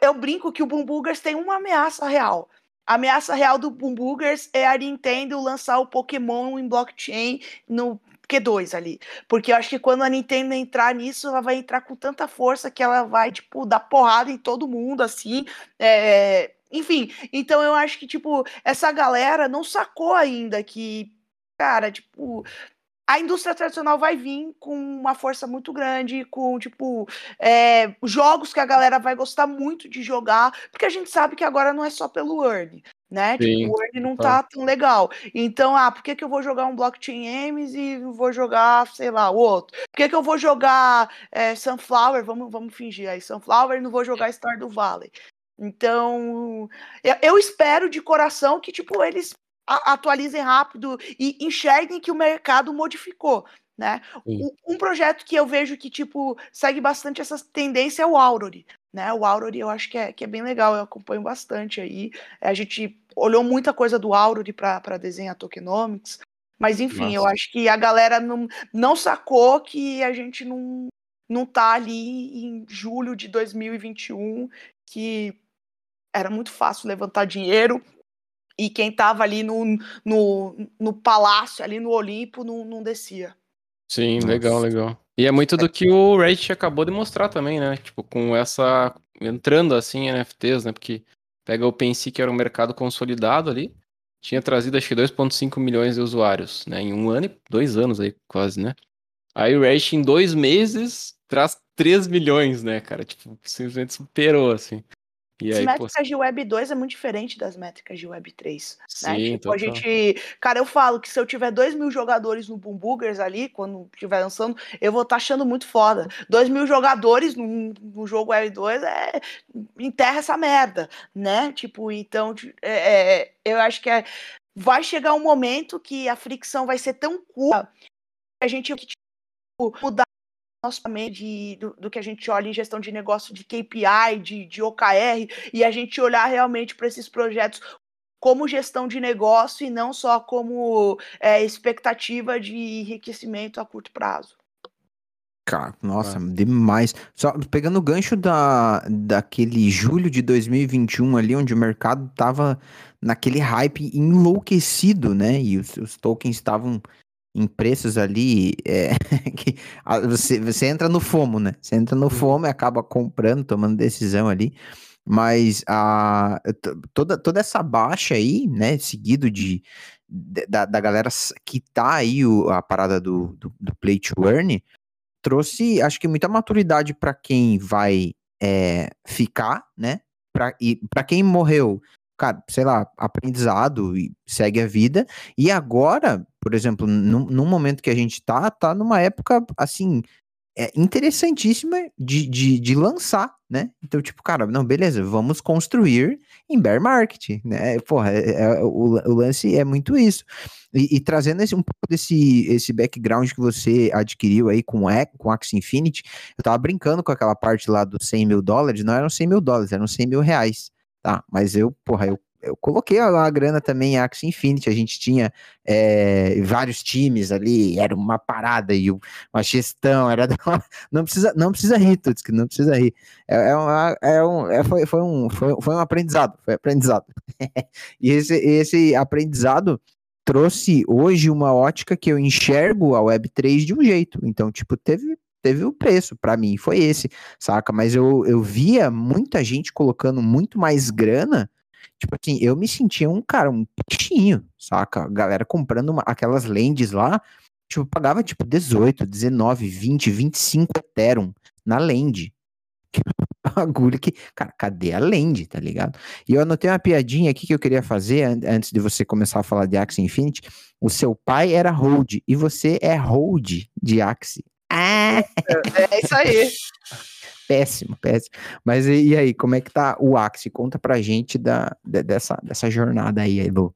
eu brinco que o Boomboogers tem uma ameaça real. A ameaça real do Boomboogers é a Nintendo lançar o Pokémon em blockchain no Q2 ali. Porque eu acho que quando a Nintendo entrar nisso, ela vai entrar com tanta força que ela vai, tipo, dar porrada em todo mundo, assim. É... Enfim, então eu acho que, tipo, essa galera não sacou ainda que, cara, tipo, a indústria tradicional vai vir com uma força muito grande, com, tipo, é, jogos que a galera vai gostar muito de jogar, porque a gente sabe que agora não é só pelo earn, né? Sim, tipo, o earn não tá tão legal. Então, ah, por que, que eu vou jogar um blockchain Games e vou jogar, sei lá, o outro? Por que, que eu vou jogar é, Sunflower? Vamos, vamos fingir aí, Sunflower e não vou jogar Star do Valley. Então, eu, eu espero de coração que, tipo, eles atualizem rápido e enxerguem que o mercado modificou. Né? Um projeto que eu vejo que tipo segue bastante essa tendência é o Aurori, né? O Aurori eu acho que é, que é bem legal, eu acompanho bastante aí. A gente olhou muita coisa do Aurori para desenhar tokenomics, mas enfim, Nossa. eu acho que a galera não, não sacou que a gente não, não tá ali em julho de 2021, que era muito fácil levantar dinheiro, e quem tava ali no, no, no palácio, ali no Olimpo, não, não descia. Sim, Nossa. legal, legal. E é muito do que o Reddit acabou de mostrar também, né? Tipo, com essa. entrando assim em NFTs, né? Porque pega o OpenSea, que era um mercado consolidado ali, tinha trazido acho que 2,5 milhões de usuários, né? Em um ano e dois anos aí, quase, né? Aí o Reddit em dois meses traz 3 milhões, né, cara? Tipo, simplesmente superou, assim. E As aí, métricas pô... de Web 2 é muito diferente das métricas de Web 3. Né? Sim, né? Tipo, a gente. Cara, eu falo que se eu tiver 2 mil jogadores no Boom Boogers ali, quando estiver lançando, eu vou estar tá achando muito foda. 2 mil jogadores no, no jogo Web 2 é. enterra essa merda, né? Tipo, então, é, é, eu acho que é... vai chegar um momento que a fricção vai ser tão curta que a gente mudar nosso de, do, do, que a gente olha em gestão de negócio de KPI, de, de OKR, e a gente olhar realmente para esses projetos como gestão de negócio e não só como é, expectativa de enriquecimento a curto prazo. Cara, nossa, é. demais. Só pegando o gancho da, daquele julho de 2021 ali, onde o mercado tava naquele hype enlouquecido, né? E os, os tokens estavam em preços ali é, <laughs> que você, você entra no FOMO, né? Você entra no uhum. FOMO e acaba comprando, tomando decisão ali. Mas a, toda, toda essa baixa aí, né? Seguido de, da, da galera que tá aí o, a parada do, do, do play to earn, trouxe, acho que muita maturidade para quem vai é, ficar, né? Pra, e para quem morreu, cara, sei lá, aprendizado e segue a vida. E agora, por exemplo, num, momento que a gente tá, tá numa época assim. é interessantíssima de, de, de lançar, né? Então, tipo, cara, não, beleza, vamos construir em bear market, né? Porra, é, é, o, o lance é muito isso. E, e, trazendo esse, um pouco desse esse background que você adquiriu aí com, com Axie Infinity, eu tava brincando com aquela parte lá dos 100 mil dólares, não eram 100 mil dólares, eram 100 mil reais, tá? Mas eu, porra, eu eu coloquei lá a grana também em Axie Infinity, a gente tinha é, vários times ali, era uma parada e uma gestão, era <laughs> não precisa, não precisa rir, Tutski, não precisa rir. É, é, uma, é um, é, foi, foi, um, foi, foi um aprendizado, foi aprendizado. <laughs> e esse, esse aprendizado trouxe hoje uma ótica que eu enxergo a Web3 de um jeito. Então, tipo, teve teve o preço, para mim foi esse, saca? Mas eu, eu via muita gente colocando muito mais grana Tipo assim, eu me sentia um cara, um peixinho, saca? Galera comprando uma, aquelas lentes lá, tipo, pagava tipo 18, 19, 20, 25 Ethereum na lente. Que <laughs> bagulho que, cara, cadê a lente, tá ligado? E eu anotei uma piadinha aqui que eu queria fazer antes de você começar a falar de Axie Infinity. O seu pai era hold e você é hold de Axie. Ah! É, é isso aí. <laughs> péssimo, péssimo. Mas e, e, aí, como é que tá o Axie? Conta pra gente da, de, dessa, dessa jornada aí, Elo.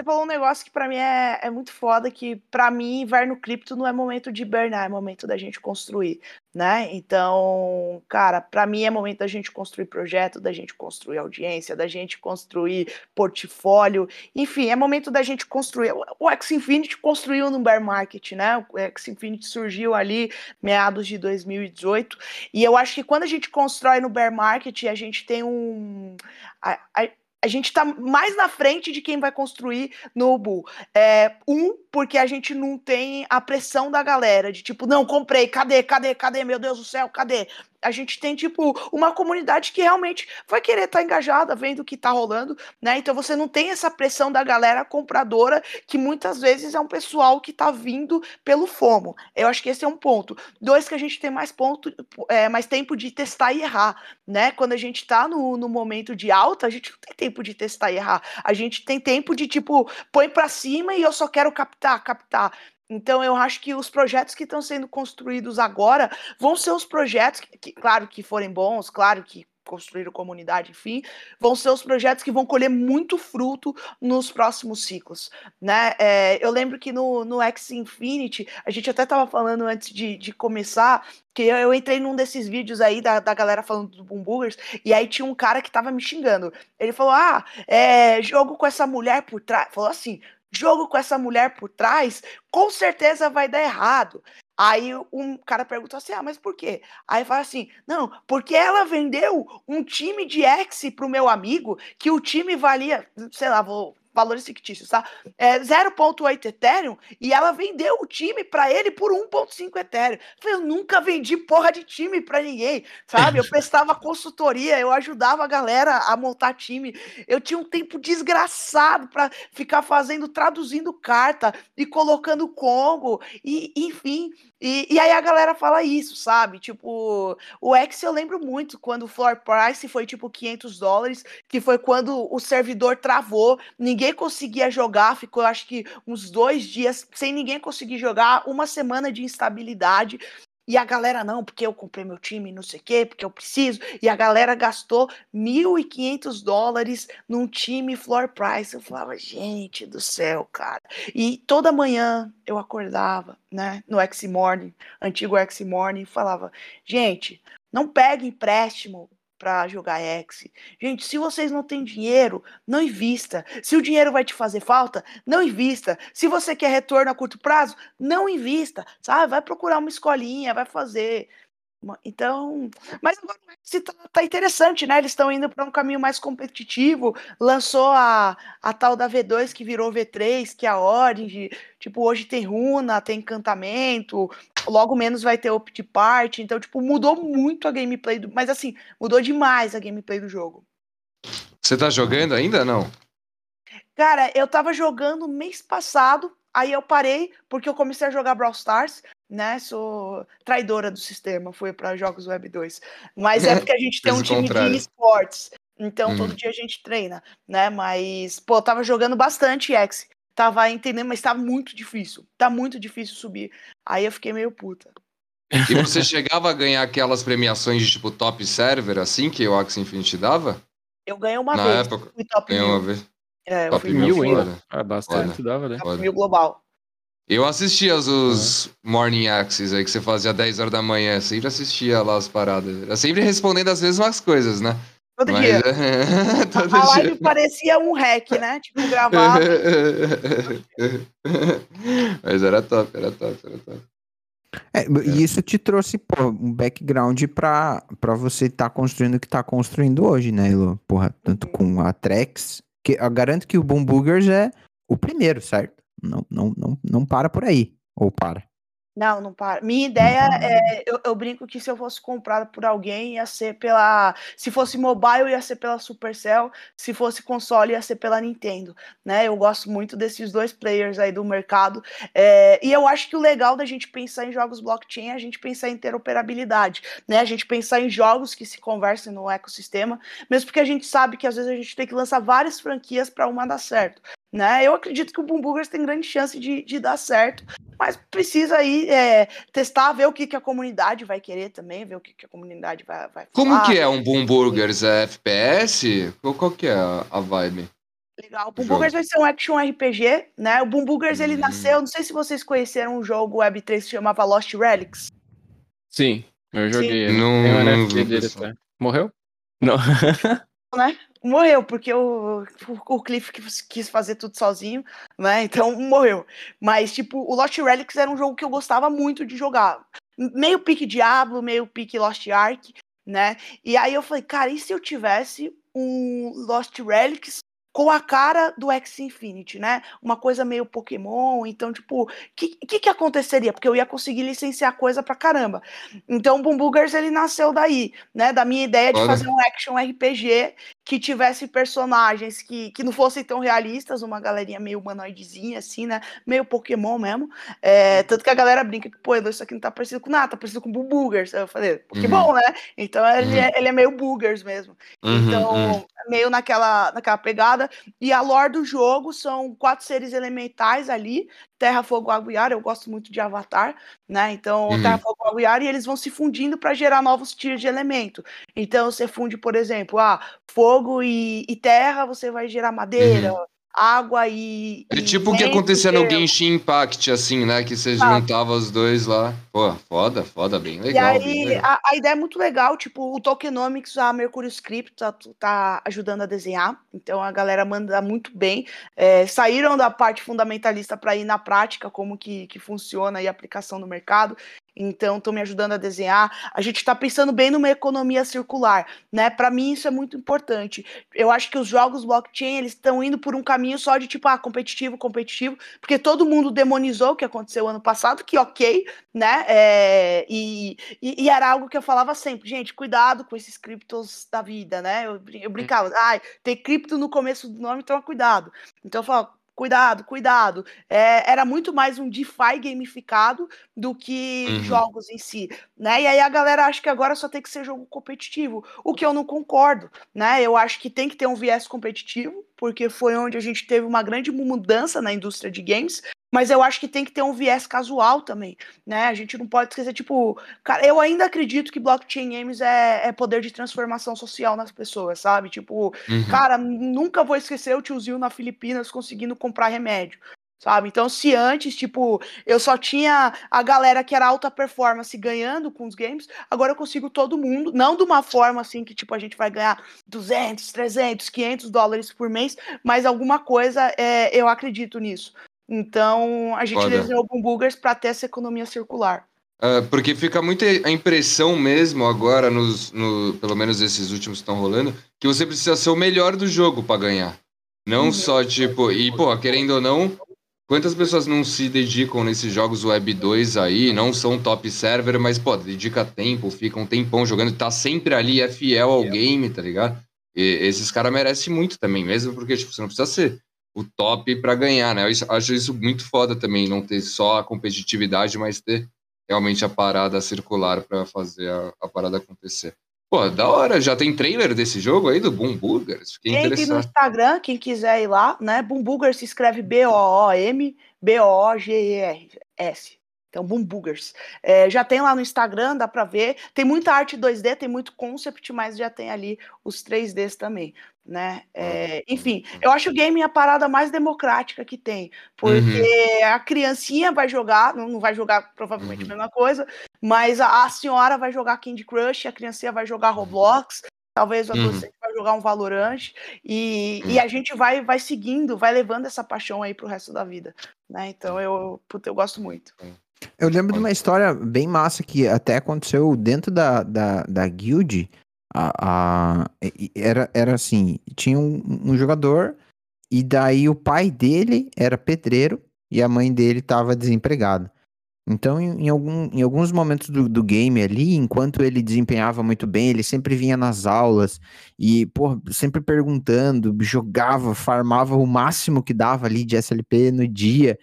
Você falou um negócio que para mim é, é muito foda, que para mim, inverno cripto não é momento de burnar, é momento da gente construir, né? Então, cara, para mim é momento da gente construir projeto, da gente construir audiência, da gente construir portfólio, enfim, é momento da gente construir. O X Infinity construiu no bear market, né? O X Infinity surgiu ali meados de 2018, e eu acho que quando a gente constrói no bear market, a gente tem um a, a, a gente está mais na frente de quem vai construir no Bull. É, um, porque a gente não tem a pressão da galera de tipo, não, comprei, cadê, cadê, cadê, meu Deus do céu, cadê? A gente tem, tipo, uma comunidade que realmente vai querer estar tá engajada, vendo o que está rolando, né? Então você não tem essa pressão da galera compradora, que muitas vezes é um pessoal que está vindo pelo FOMO. Eu acho que esse é um ponto. Dois, que a gente tem mais ponto, é, mais tempo de testar e errar, né? Quando a gente está no, no momento de alta, a gente não tem tempo de testar e errar. A gente tem tempo de, tipo, põe para cima e eu só quero captar, captar. Então, eu acho que os projetos que estão sendo construídos agora vão ser os projetos, que, que, claro que forem bons, claro que construíram comunidade, enfim, vão ser os projetos que vão colher muito fruto nos próximos ciclos, né? É, eu lembro que no, no X Infinity, a gente até estava falando antes de, de começar, que eu, eu, entrei num desses vídeos aí da, da galera falando do Boomboogers, e aí tinha um cara que tava me xingando. Ele falou: Ah, é, jogo com essa mulher por trás. Falou assim: jogo com essa mulher por trás, com certeza vai dar errado. Aí um cara perguntou assim: ah, mas por quê? Aí fala assim: não, porque ela vendeu um time de X pro meu amigo, que o time valia, sei lá, vou valores fictícios, tá? É 0.8 Ethereum e ela vendeu o time para ele por 1.5 Ethereum. Eu nunca vendi porra de time para ninguém, sabe? Eu <laughs> prestava consultoria, eu ajudava a galera a montar time. Eu tinha um tempo desgraçado para ficar fazendo, traduzindo carta e colocando Congo e enfim, e, e, aí a galera fala isso, sabe? Tipo, o X eu lembro muito quando o floor price foi tipo 500 dólares, que foi quando o servidor travou, ninguém conseguia jogar, ficou acho que uns dois dias sem ninguém conseguir jogar, uma semana de instabilidade. E a galera, não, porque eu comprei meu time, não sei o quê, porque eu preciso. E a galera gastou 1.500 dólares num time floor price. Eu falava, gente do céu, cara. E toda manhã eu acordava, né, no X-Morning, antigo X-Morning, falava, gente, não pegue empréstimo para jogar X. Gente, se vocês não têm dinheiro, não invista. Se o dinheiro vai te fazer falta, não invista. Se você quer retorno a curto prazo, não invista, sabe? Vai procurar uma escolinha, vai fazer. Então, mas agora tá, tá interessante, né? Eles estão indo para um caminho mais competitivo. Lançou a, a tal da V2 que virou V3, que é a Orange. Tipo, hoje tem runa, tem encantamento, logo menos vai ter opt part. Então, tipo, mudou muito a gameplay do. Mas assim, mudou demais a gameplay do jogo. Você tá jogando ainda não? Cara, eu tava jogando mês passado, aí eu parei porque eu comecei a jogar Brawl Stars, né? Sou traidora do sistema, fui para jogos Web 2. Mas é <laughs> porque a gente tem um time contrário. de esportes. Então hum. todo dia a gente treina, né? Mas, pô, eu tava jogando bastante X. Tava entendendo, mas tava muito difícil. Tá muito difícil subir. Aí eu fiquei meio puta. E você <laughs> chegava a ganhar aquelas premiações de tipo top server, assim, que o Axie Infinity dava? Eu ganhei uma Na vez. época, Fui top Ganhou mil. uma vez. É, eu Top fui mil mil ainda. Ah, bastante dava, né? Top Foda. mil global. Eu assistia os, os Morning Axes aí que você fazia 10 horas da manhã, sempre assistia lá as paradas. Eu sempre respondendo as mesmas coisas, né? Todo Mas, dia. <laughs> todo A dia. live parecia um hack, né? Tipo, gravado. <laughs> Mas era top, era top, era top. É, E isso te trouxe pô, um background pra, pra você estar construindo o que tá construindo hoje, né, Elo? Porra, tanto com a Trex, que eu garanto que o Boom Boogers é o primeiro, certo? Não, não, não, não para por aí. Ou para. Não, não para. Minha ideia é. Eu, eu brinco que se eu fosse comprado por alguém, ia ser pela. Se fosse mobile, ia ser pela Supercell. Se fosse console, ia ser pela Nintendo. Né? Eu gosto muito desses dois players aí do mercado. É, e eu acho que o legal da gente pensar em jogos blockchain é a gente pensar em interoperabilidade. Né? A gente pensar em jogos que se conversem no ecossistema, mesmo porque a gente sabe que às vezes a gente tem que lançar várias franquias para uma dar certo. Né? Eu acredito que o Boom Boogers tem grande chance de, de dar certo, mas precisa aí é, testar, ver o que, que a comunidade vai querer também, ver o que, que a comunidade vai, vai Como falar. que é um Boom Burgers? É FPS? Qual, qual que é a, vibe? Legal. O Boom Jogo. Boogers vai ser um action RPG, né? O Boom Boogers, ele Hum. nasceu, não sei se vocês conheceram um jogo Web3 que se chamava Lost Relics. Sim, eu joguei. ele. Não- Tem um NFT dele até. Morreu? Não. <laughs> Morreu, porque o, o Cliff quis- fazer tudo sozinho, né? Então <laughs> morreu. Mas, tipo, o Lost Relics era um jogo que eu gostava muito de jogar. Meio pique Diablo, meio pique Lost Ark, né? E aí eu falei, cara, e se eu tivesse um Lost Relics com a cara do X Infinity, né? Uma coisa meio Pokémon. Então, tipo, o que, que, que aconteceria? Porque eu ia conseguir licenciar coisa pra caramba. Então, o Boom Boogers, ele nasceu daí, né? Da minha ideia de Foda. fazer um action RPG que tivesse personagens que, que não fossem tão realistas, uma galerinha meio humanoidezinha, assim, né? Meio Pokémon mesmo. É, tanto que a galera brinca que, pô, isso aqui não tá parecido com nada, tá parecido com. Aí Eu falei, Pokémon, né? Então ele, Uhum. é, ele é meio Boogers mesmo. Uhum, Então, uhum. meio naquela, naquela pegada. E a lore do jogo são quatro seres elementais ali: Terra, Fogo, Água e Ar. Eu gosto muito de Avatar, né? Então, Uhum. Terra, Fogo, Água e Ar, e eles vão se fundindo para gerar novos tiers de elemento. Então, você funde, por exemplo, ah, fogo e, e terra, você vai gerar madeira. Água e. É e tipo o que acontecia no. Genshin Impact, assim, né? Que você Exato. juntava os dois lá. Pô, foda, foda, bem E legal. bem aí, legal. a, a ideia é muito legal, tipo, o Tokenomics, a Mercury Script tá, tá ajudando a desenhar, então a galera manda muito bem. É, saíram da parte fundamentalista para ir na prática, como que, que funciona aí a aplicação no mercado. Então, estão me ajudando a desenhar. A gente está pensando bem numa economia circular, né? Para mim, isso é muito importante. Eu acho que os jogos blockchain eles estão indo por um caminho só de tipo, ah, competitivo, competitivo, porque todo mundo demonizou o que aconteceu ano passado, que ok, né? É, e, e, e era algo que eu falava sempre, gente, cuidado com esses criptos da vida, né? Eu, eu brincava, ai, tem cripto no começo do nome, então cuidado. Então eu falava, cuidado, cuidado. É, era muito mais um DeFi gamificado do que Uhum. jogos em si, né? E aí a galera acha que agora só tem que ser jogo competitivo, o que eu não concordo, né? Eu acho que tem que ter um viés competitivo, porque foi onde a gente teve uma grande mudança na indústria de games, mas eu acho que tem que ter um viés casual também, né? A gente não pode esquecer, tipo, cara, eu ainda acredito que blockchain games é, é poder de transformação social nas pessoas, sabe? Tipo, Uhum. cara, nunca vou esquecer o tiozinho na Filipinas conseguindo comprar remédio. Sabe? Então, se antes, tipo, eu só tinha a galera que era alta performance ganhando com os games, agora eu consigo todo mundo, não de uma forma assim que, tipo, a gente vai ganhar 200, 300, 500 dólares por mês, mas alguma coisa, é, eu acredito nisso. Então, a gente Foda. desenhou o Boom Boogers para ter essa economia circular. Ah, porque fica muito a impressão mesmo agora, nos, no, pelo menos esses últimos que estão rolando, que você precisa ser o melhor do jogo pra ganhar. Não Uhum. só, tipo, e, pô, querendo ou não, quantas pessoas não se dedicam nesses jogos Web 2 aí, não são top server, mas, pô, dedica tempo, fica um tempão jogando, tá sempre ali, é fiel ao game, tá ligado? E esses caras merecem muito também, mesmo porque, tipo, você não precisa ser o top pra ganhar, né? Eu acho isso muito foda também, não ter só a competitividade, mas ter realmente a parada circular pra fazer a, a parada acontecer. Pô, da hora, já tem trailer desse jogo aí do Boom Burgers? Fiquei Entre no interessado. Instagram, quem quiser ir lá, né? Boom Booger se escreve B-O-O-M, B-O-O-G-E-R-S. Então, Boom Boogers. É, já tem lá no Instagram, dá para ver. Tem muita arte 2D, tem muito concept, mas já tem ali os 3Ds também, né? É, enfim, eu acho o game a parada mais democrática que tem, porque uhum. a criancinha vai jogar, não, vai jogar provavelmente uhum. a mesma coisa, mas a, a, senhora vai jogar Candy Crush, a criancinha vai jogar Roblox, talvez o uhum. adolescente uhum. vai jogar um Valorant, e, e a gente vai, vai seguindo, vai levando essa paixão aí pro resto da vida, né? Então eu, puta, eu gosto muito. Eu lembro de uma história bem massa que até aconteceu dentro da, da, da guild. A, a, era, era assim: tinha um, um jogador, e daí o pai dele era pedreiro e a mãe dele estava desempregada. Então, em, em, algum, em alguns momentos do, do, game ali, enquanto ele desempenhava muito bem, ele sempre vinha nas aulas e, pô, sempre perguntando, jogava, farmava o máximo que dava ali de SLP no dia.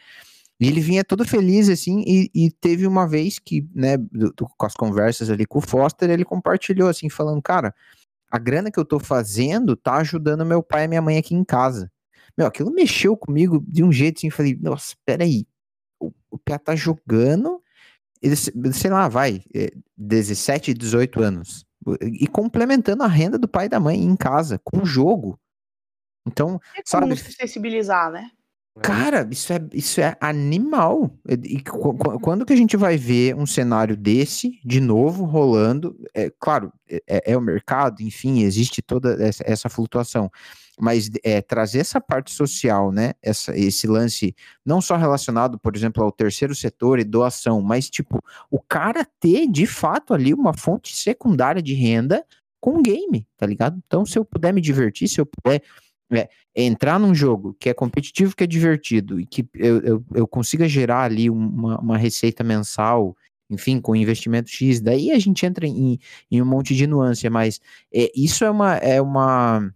E ele vinha todo feliz, assim, e, e teve uma vez que, né, do, do, com as conversas ali com o Foster, ele compartilhou, assim, falando, cara, a grana que eu tô fazendo tá ajudando meu pai e minha mãe aqui em casa. Meu, aquilo mexeu comigo de um jeito, assim, falei, nossa, peraí, o, o Pé tá jogando, ele, sei lá, vai, 17, é, 18 anos, e complementando a renda do pai e da mãe em casa, com o jogo. Então, é como sabe... se sensibilizar, né? Cara, isso é, isso é animal. E quando que a gente vai ver um cenário desse de novo rolando? É claro, é, é, é o mercado, enfim, existe toda essa, essa flutuação. Mas é, trazer essa parte social, né? Essa, esse lance não só relacionado, por exemplo, ao terceiro setor e doação, mas tipo, o cara ter de fato ali uma fonte secundária de renda com game, tá ligado? Então, se eu puder me divertir, se eu puder é, entrar num jogo que é competitivo, que é divertido e que eu, eu, eu consiga gerar ali uma, uma receita mensal, enfim, com investimento X, daí a gente entra em, em um monte de nuance, mas é, isso é uma, é uma,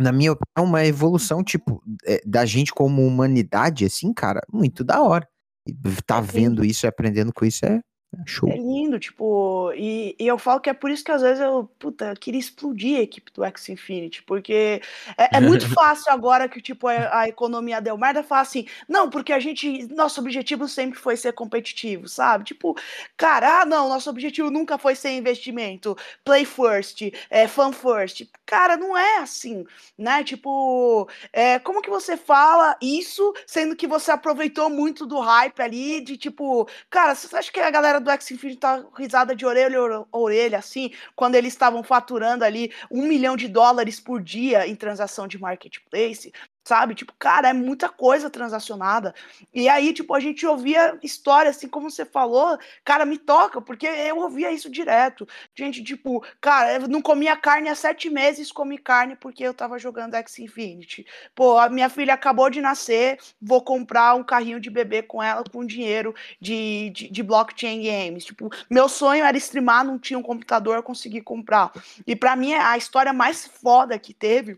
na minha opinião, uma evolução, tipo, é, da gente como humanidade, assim, cara, muito da hora. E tá vendo isso e aprendendo com isso é Show. É lindo, tipo, e, e eu falo que é por isso que às vezes eu, puta, queria explodir a equipe do X Infinity, porque é, é muito <laughs> fácil agora que, tipo, a, a, economia deu merda, falar assim, não, porque a gente, nosso objetivo sempre foi ser competitivo, sabe? Tipo, cara, ah, não, nosso objetivo nunca foi ser investimento, play first, é, fan first. Cara, não é assim, né? Tipo, é, como que você fala isso, sendo que você aproveitou muito do hype ali, de tipo, cara, você acha que a galera do X Infinity tá risada de orelha a orelha, assim, quando eles estavam faturando ali um milhão de dólares por dia em transação de marketplace sabe? Tipo, cara, é muita coisa transacionada. E aí, tipo, a gente ouvia história, assim como você falou, cara, me toca, porque eu ouvia isso direto. Gente, tipo, cara, eu não comia carne há sete meses, comi carne porque eu tava jogando X Infinity. Pô, a minha filha acabou de nascer, vou comprar um carrinho de bebê com ela com dinheiro de, de, de blockchain games. Tipo, meu sonho era streamar, não tinha um computador, eu consegui comprar. E para mim, a história mais foda que teve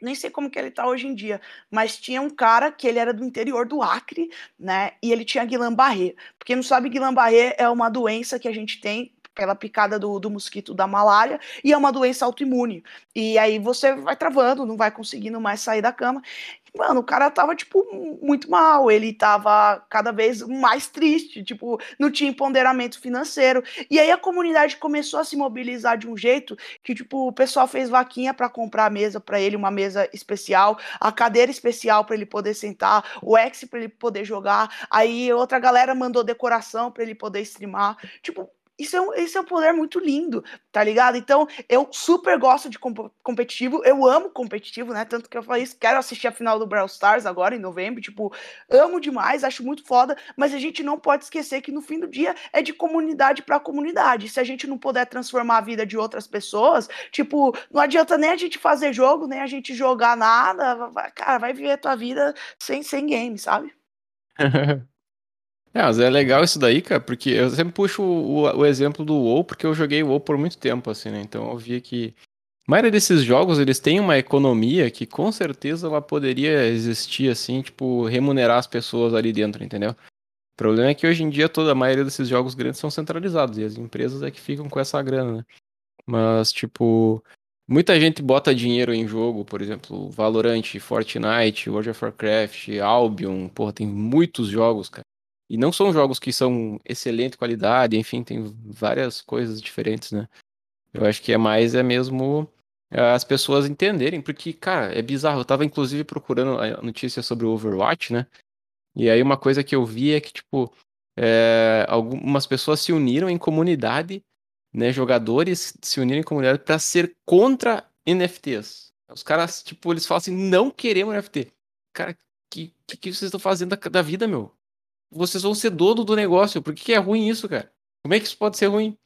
nem sei como que ele tá hoje em dia, mas tinha um cara que ele era do interior do Acre, né? E ele tinha Guillain-Barré. Porque não sabe, Guillain-Barré é uma doença que a gente tem pela picada do, do mosquito da malária e é uma doença autoimune. E aí você vai travando, não vai conseguindo mais sair da cama. Mano, o cara tava, tipo, muito mal. Ele tava cada vez mais triste, tipo, não tinha empoderamento financeiro. E aí a comunidade começou a se mobilizar de um jeito que, tipo, o pessoal fez vaquinha para comprar a mesa para ele, uma mesa especial, a cadeira especial para ele poder sentar, o X para ele poder jogar. Aí outra galera mandou decoração para ele poder streamar. Tipo, isso é, um, isso é um poder muito lindo, tá ligado? Então, eu super gosto de comp competitivo, eu amo competitivo, né? Tanto que eu falei isso, quero assistir a final do Brawl Stars agora, em novembro, tipo, amo demais, acho muito foda, mas a gente não pode esquecer que no fim do dia é de comunidade para comunidade. Se a gente não puder transformar a vida de outras pessoas, tipo, não adianta nem a gente fazer jogo, nem a gente jogar nada, cara, vai viver a tua vida sem, sem game, sabe? <laughs> É, mas é legal isso daí, cara, porque eu sempre puxo o, o, exemplo do WoW, porque eu joguei WoW por muito tempo, assim, né? Então eu vi que a maioria desses jogos, eles têm uma economia que com certeza ela poderia existir, assim, tipo, remunerar as pessoas ali dentro, entendeu? O problema é que hoje em dia toda a maioria desses jogos grandes são centralizados e as empresas é que ficam com essa grana, né? Mas, tipo, muita gente bota dinheiro em jogo, por exemplo, Valorant, Fortnite, World of Warcraft, Albion, porra, tem muitos jogos, cara. E não são jogos que são excelente qualidade, enfim, tem várias coisas diferentes, né? Eu acho que é mais é mesmo é, as pessoas entenderem, porque, cara, é bizarro. Eu tava inclusive procurando a notícia sobre o Overwatch, né? E aí uma coisa que eu vi é que, tipo, é, algumas pessoas se uniram em comunidade, né? Jogadores se uniram em comunidade para ser contra NFTs. Os caras, tipo, eles falam assim, não queremos NFT. Cara, que, que, que vocês estão fazendo da, da, vida, meu? Vocês vão ser dono do negócio. Por que, que é ruim isso, cara? Como é que isso pode ser ruim?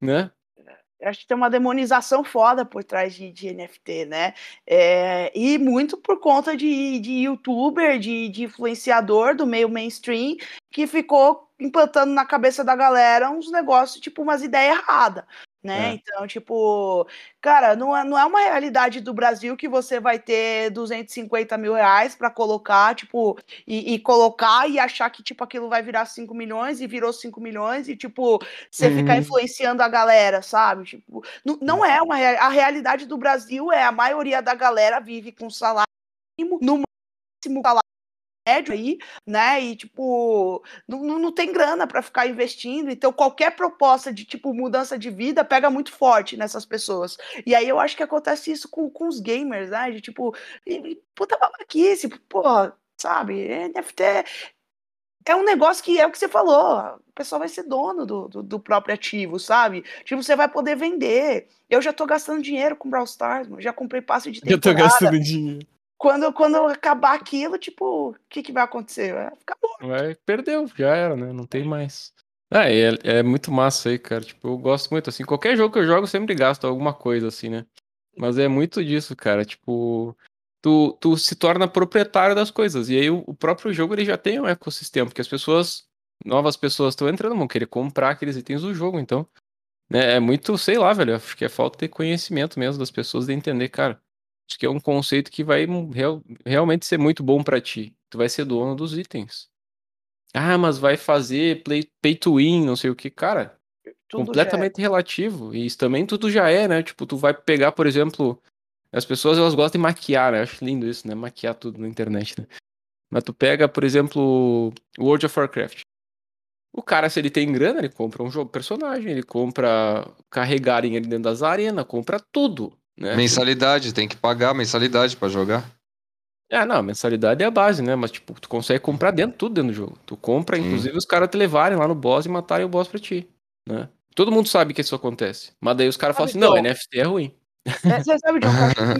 Né? acho que tem uma demonização foda por trás de, de NFT, né? É, e muito por conta de, de youtuber, de, de influenciador do meio mainstream, que ficou implantando na cabeça da galera uns negócios, tipo, umas ideias erradas né? É. Então, tipo, cara, não é, não é uma realidade do Brasil que você vai ter 250 mil reais para colocar, tipo, e, e, colocar e achar que, tipo, aquilo vai virar 5 milhões e virou 5 milhões e, tipo, você uhum. ficar influenciando a galera, sabe? Tipo, não, não é uma a realidade do Brasil é a maioria da galera vive com salário no máximo salário médio aí, né? E, tipo, não, não tem grana para ficar investindo. Então, qualquer proposta de, tipo, mudança de vida pega muito forte nessas pessoas. E aí eu acho que acontece isso com, com os gamers, né? De, tipo, e, puta babaquice, porra, sabe? NFT é um negócio que é o que você falou. O pessoal vai ser dono do, do, do, próprio ativo, sabe? Tipo, você vai poder vender. Eu já tô gastando dinheiro com Brawl Stars, mano. já comprei passe de temporada. Eu tô gastando dinheiro quando, quando acabar aquilo, tipo, o que, que vai acontecer? Bom. Vai, perdeu, já era, né? Não tem mais. Ah, é, é muito massa aí, cara. Tipo, eu gosto muito, assim. Qualquer jogo que eu jogo, eu sempre gasto alguma coisa, assim, né? Mas é muito disso, cara. Tipo, tu, tu se torna proprietário das coisas. E aí o, o próprio jogo, ele já tem um ecossistema, porque as pessoas, novas pessoas estão entrando, vão querer comprar aqueles itens do jogo, então. Né, é muito, sei lá, velho. Acho que é falta de conhecimento mesmo das pessoas de entender, cara. Acho que é um conceito que vai real, realmente ser muito bom para ti. Tu vai ser dono dos itens. Ah, mas vai fazer play, pay to win, não sei o que. Cara, tudo completamente é. relativo. E isso também tudo já é, né? Tipo, tu vai pegar, por exemplo, as pessoas elas gostam de maquiar, né? Eu acho lindo isso, né? Maquiar tudo na internet, né? Mas tu pega, por exemplo, World of Warcraft. O cara, se ele tem grana, ele compra um jogo personagem, ele compra carregarem ele dentro das arenas, compra tudo. Né? Mensalidade, tem que pagar mensalidade para jogar. É, não, mensalidade é a base, né? Mas, tipo, tu consegue comprar dentro, tudo dentro do jogo. Tu compra, Sim. inclusive, os caras te levarem lá no boss e matarem o boss pra ti, né? Todo mundo sabe que isso acontece. Mas daí os caras falam assim, não, NFT é ruim. É, você sabe, John,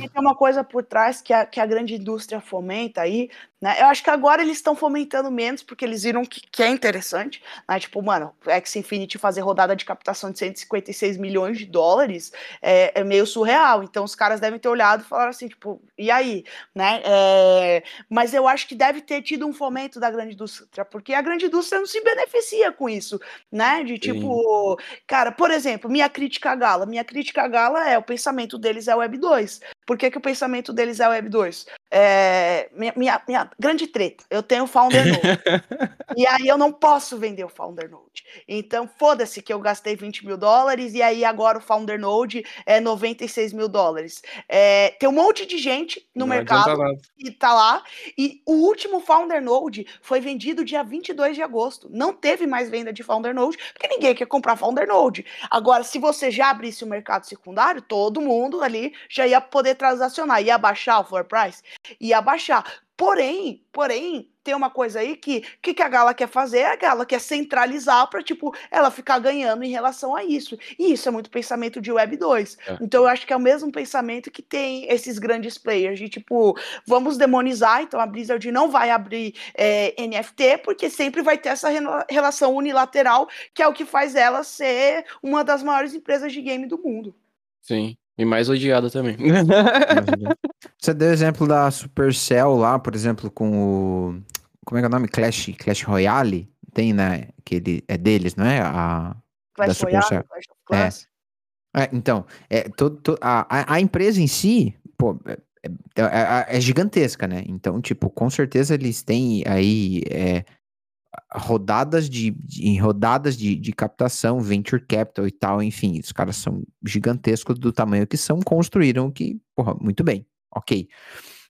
que <laughs> tem uma coisa por trás que a, que a grande indústria fomenta aí, né? Eu acho que agora eles estão fomentando menos porque eles viram que, que é interessante, né? Tipo, mano, X Infinity fazer rodada de captação de 156 milhões de dólares é, é meio surreal. Então os caras devem ter olhado e falaram assim, tipo, e aí, né? É, mas eu acho que deve ter tido um fomento da grande indústria, porque a grande indústria não se beneficia com isso, né? De tipo, Sim. cara, por exemplo, minha crítica à Gala, minha crítica à Gala é o pensamento deles é Web 2. Por que, que o pensamento deles é Web 2? É, minha, minha, minha, grande treta, eu tenho Founder <laughs> Node. e aí eu não posso vender o Founder Node. Então, foda-se que eu gastei 20 mil dólares e aí agora o Founder Node é 96 mil dólares. É, tem um monte de gente no não mercado que tá lá. E o último Founder Node foi vendido dia 22 de agosto. Não teve mais venda de Founder Node, porque ninguém quer comprar Founder Node. Agora, se você já abrisse o mercado secundário, todo mundo ali já ia poder transacionar, ia baixar o floor price, ia baixar. Porém, porém, tem uma coisa aí que que, que a Gala quer fazer? A Gala quer centralizar para tipo ela ficar ganhando em relação a isso. E isso é muito pensamento de Web 2. É. Então eu acho que é o mesmo pensamento que tem esses grandes players de tipo, vamos demonizar, então a Blizzard não vai abrir é, NFT porque sempre vai ter essa relação unilateral que é o que faz ela ser uma das maiores empresas de game do mundo. Sim. E mais odiada também. <laughs> Você deu exemplo da Supercell lá, por exemplo, com o. Como é que é o nome? Clash, Clash Royale? Tem, né? Que ele, é deles, não é? A, Clash da Supercell. Royale, Clash é. é. então, é, todo, todo, a, a empresa em si, pô, é, é, é, é, gigantesca, né? Então, tipo, com certeza eles têm aí é, rodadas de, de em rodadas de, de captação, venture capital e tal, enfim, os caras são gigantescos do tamanho que são, construíram que, porra, muito bem, ok.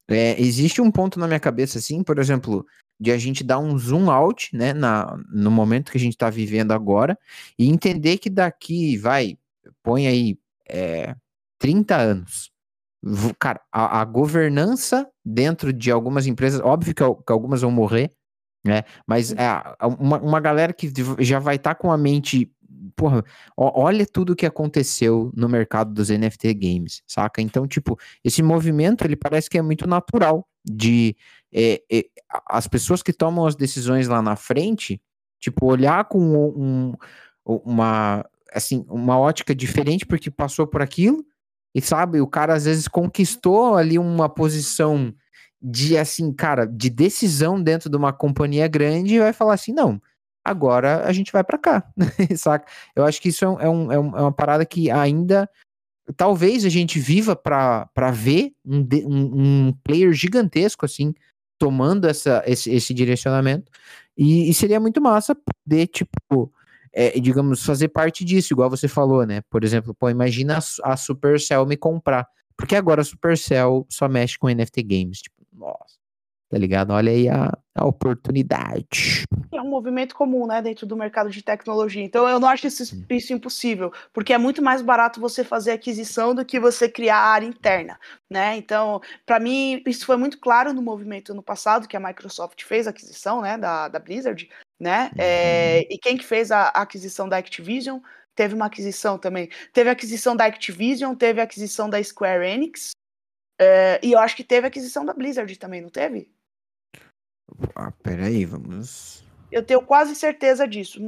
É, existe um ponto na minha cabeça, assim, por exemplo, de a gente dar um zoom out, né, na, no momento que a gente está vivendo agora, e entender que daqui, vai, põe aí é, 30 anos, cara, a, a, governança dentro de algumas empresas, óbvio que, que algumas vão morrer, né, mas é, uma, uma galera que já vai estar tá com a mente porra, olha tudo que aconteceu no mercado dos NFT games, saca? Então, tipo, esse movimento, ele parece que é muito natural de é, é, as pessoas que tomam as decisões lá na frente, tipo, olhar com um, uma, assim, uma ótica diferente porque passou por aquilo, e sabe, o cara às vezes conquistou ali uma posição de, assim, cara, de decisão dentro de uma companhia grande vai falar assim, não, agora a gente vai para cá, <laughs> saca? Eu acho que isso é, um, é, um, é, uma parada que ainda talvez a gente viva para ver um, um, um, player gigantesco assim tomando essa, esse, esse direcionamento. E, e, seria muito massa poder tipo é, digamos fazer parte disso igual você falou né? Por exemplo pô imagina a, a Supercell me comprar. Porque agora a Supercell só mexe com NFT games tipo nossa tá ligado? Olha aí a, a oportunidade. É um movimento comum, né, dentro do mercado de tecnologia. Então eu não acho isso, isso impossível, porque é muito mais barato você fazer aquisição do que você criar área interna, né? Então, para mim, isso foi muito claro no movimento no passado, que a Microsoft fez a aquisição, né, da, da Blizzard, né? Uhum. É, e quem que fez a, a aquisição da Activision? Teve uma aquisição também. Teve a aquisição da Activision, teve a aquisição da Square Enix, é, e eu acho que teve aquisição da Blizzard também, não teve? Ah, peraí, vamos. Eu tenho quase certeza disso.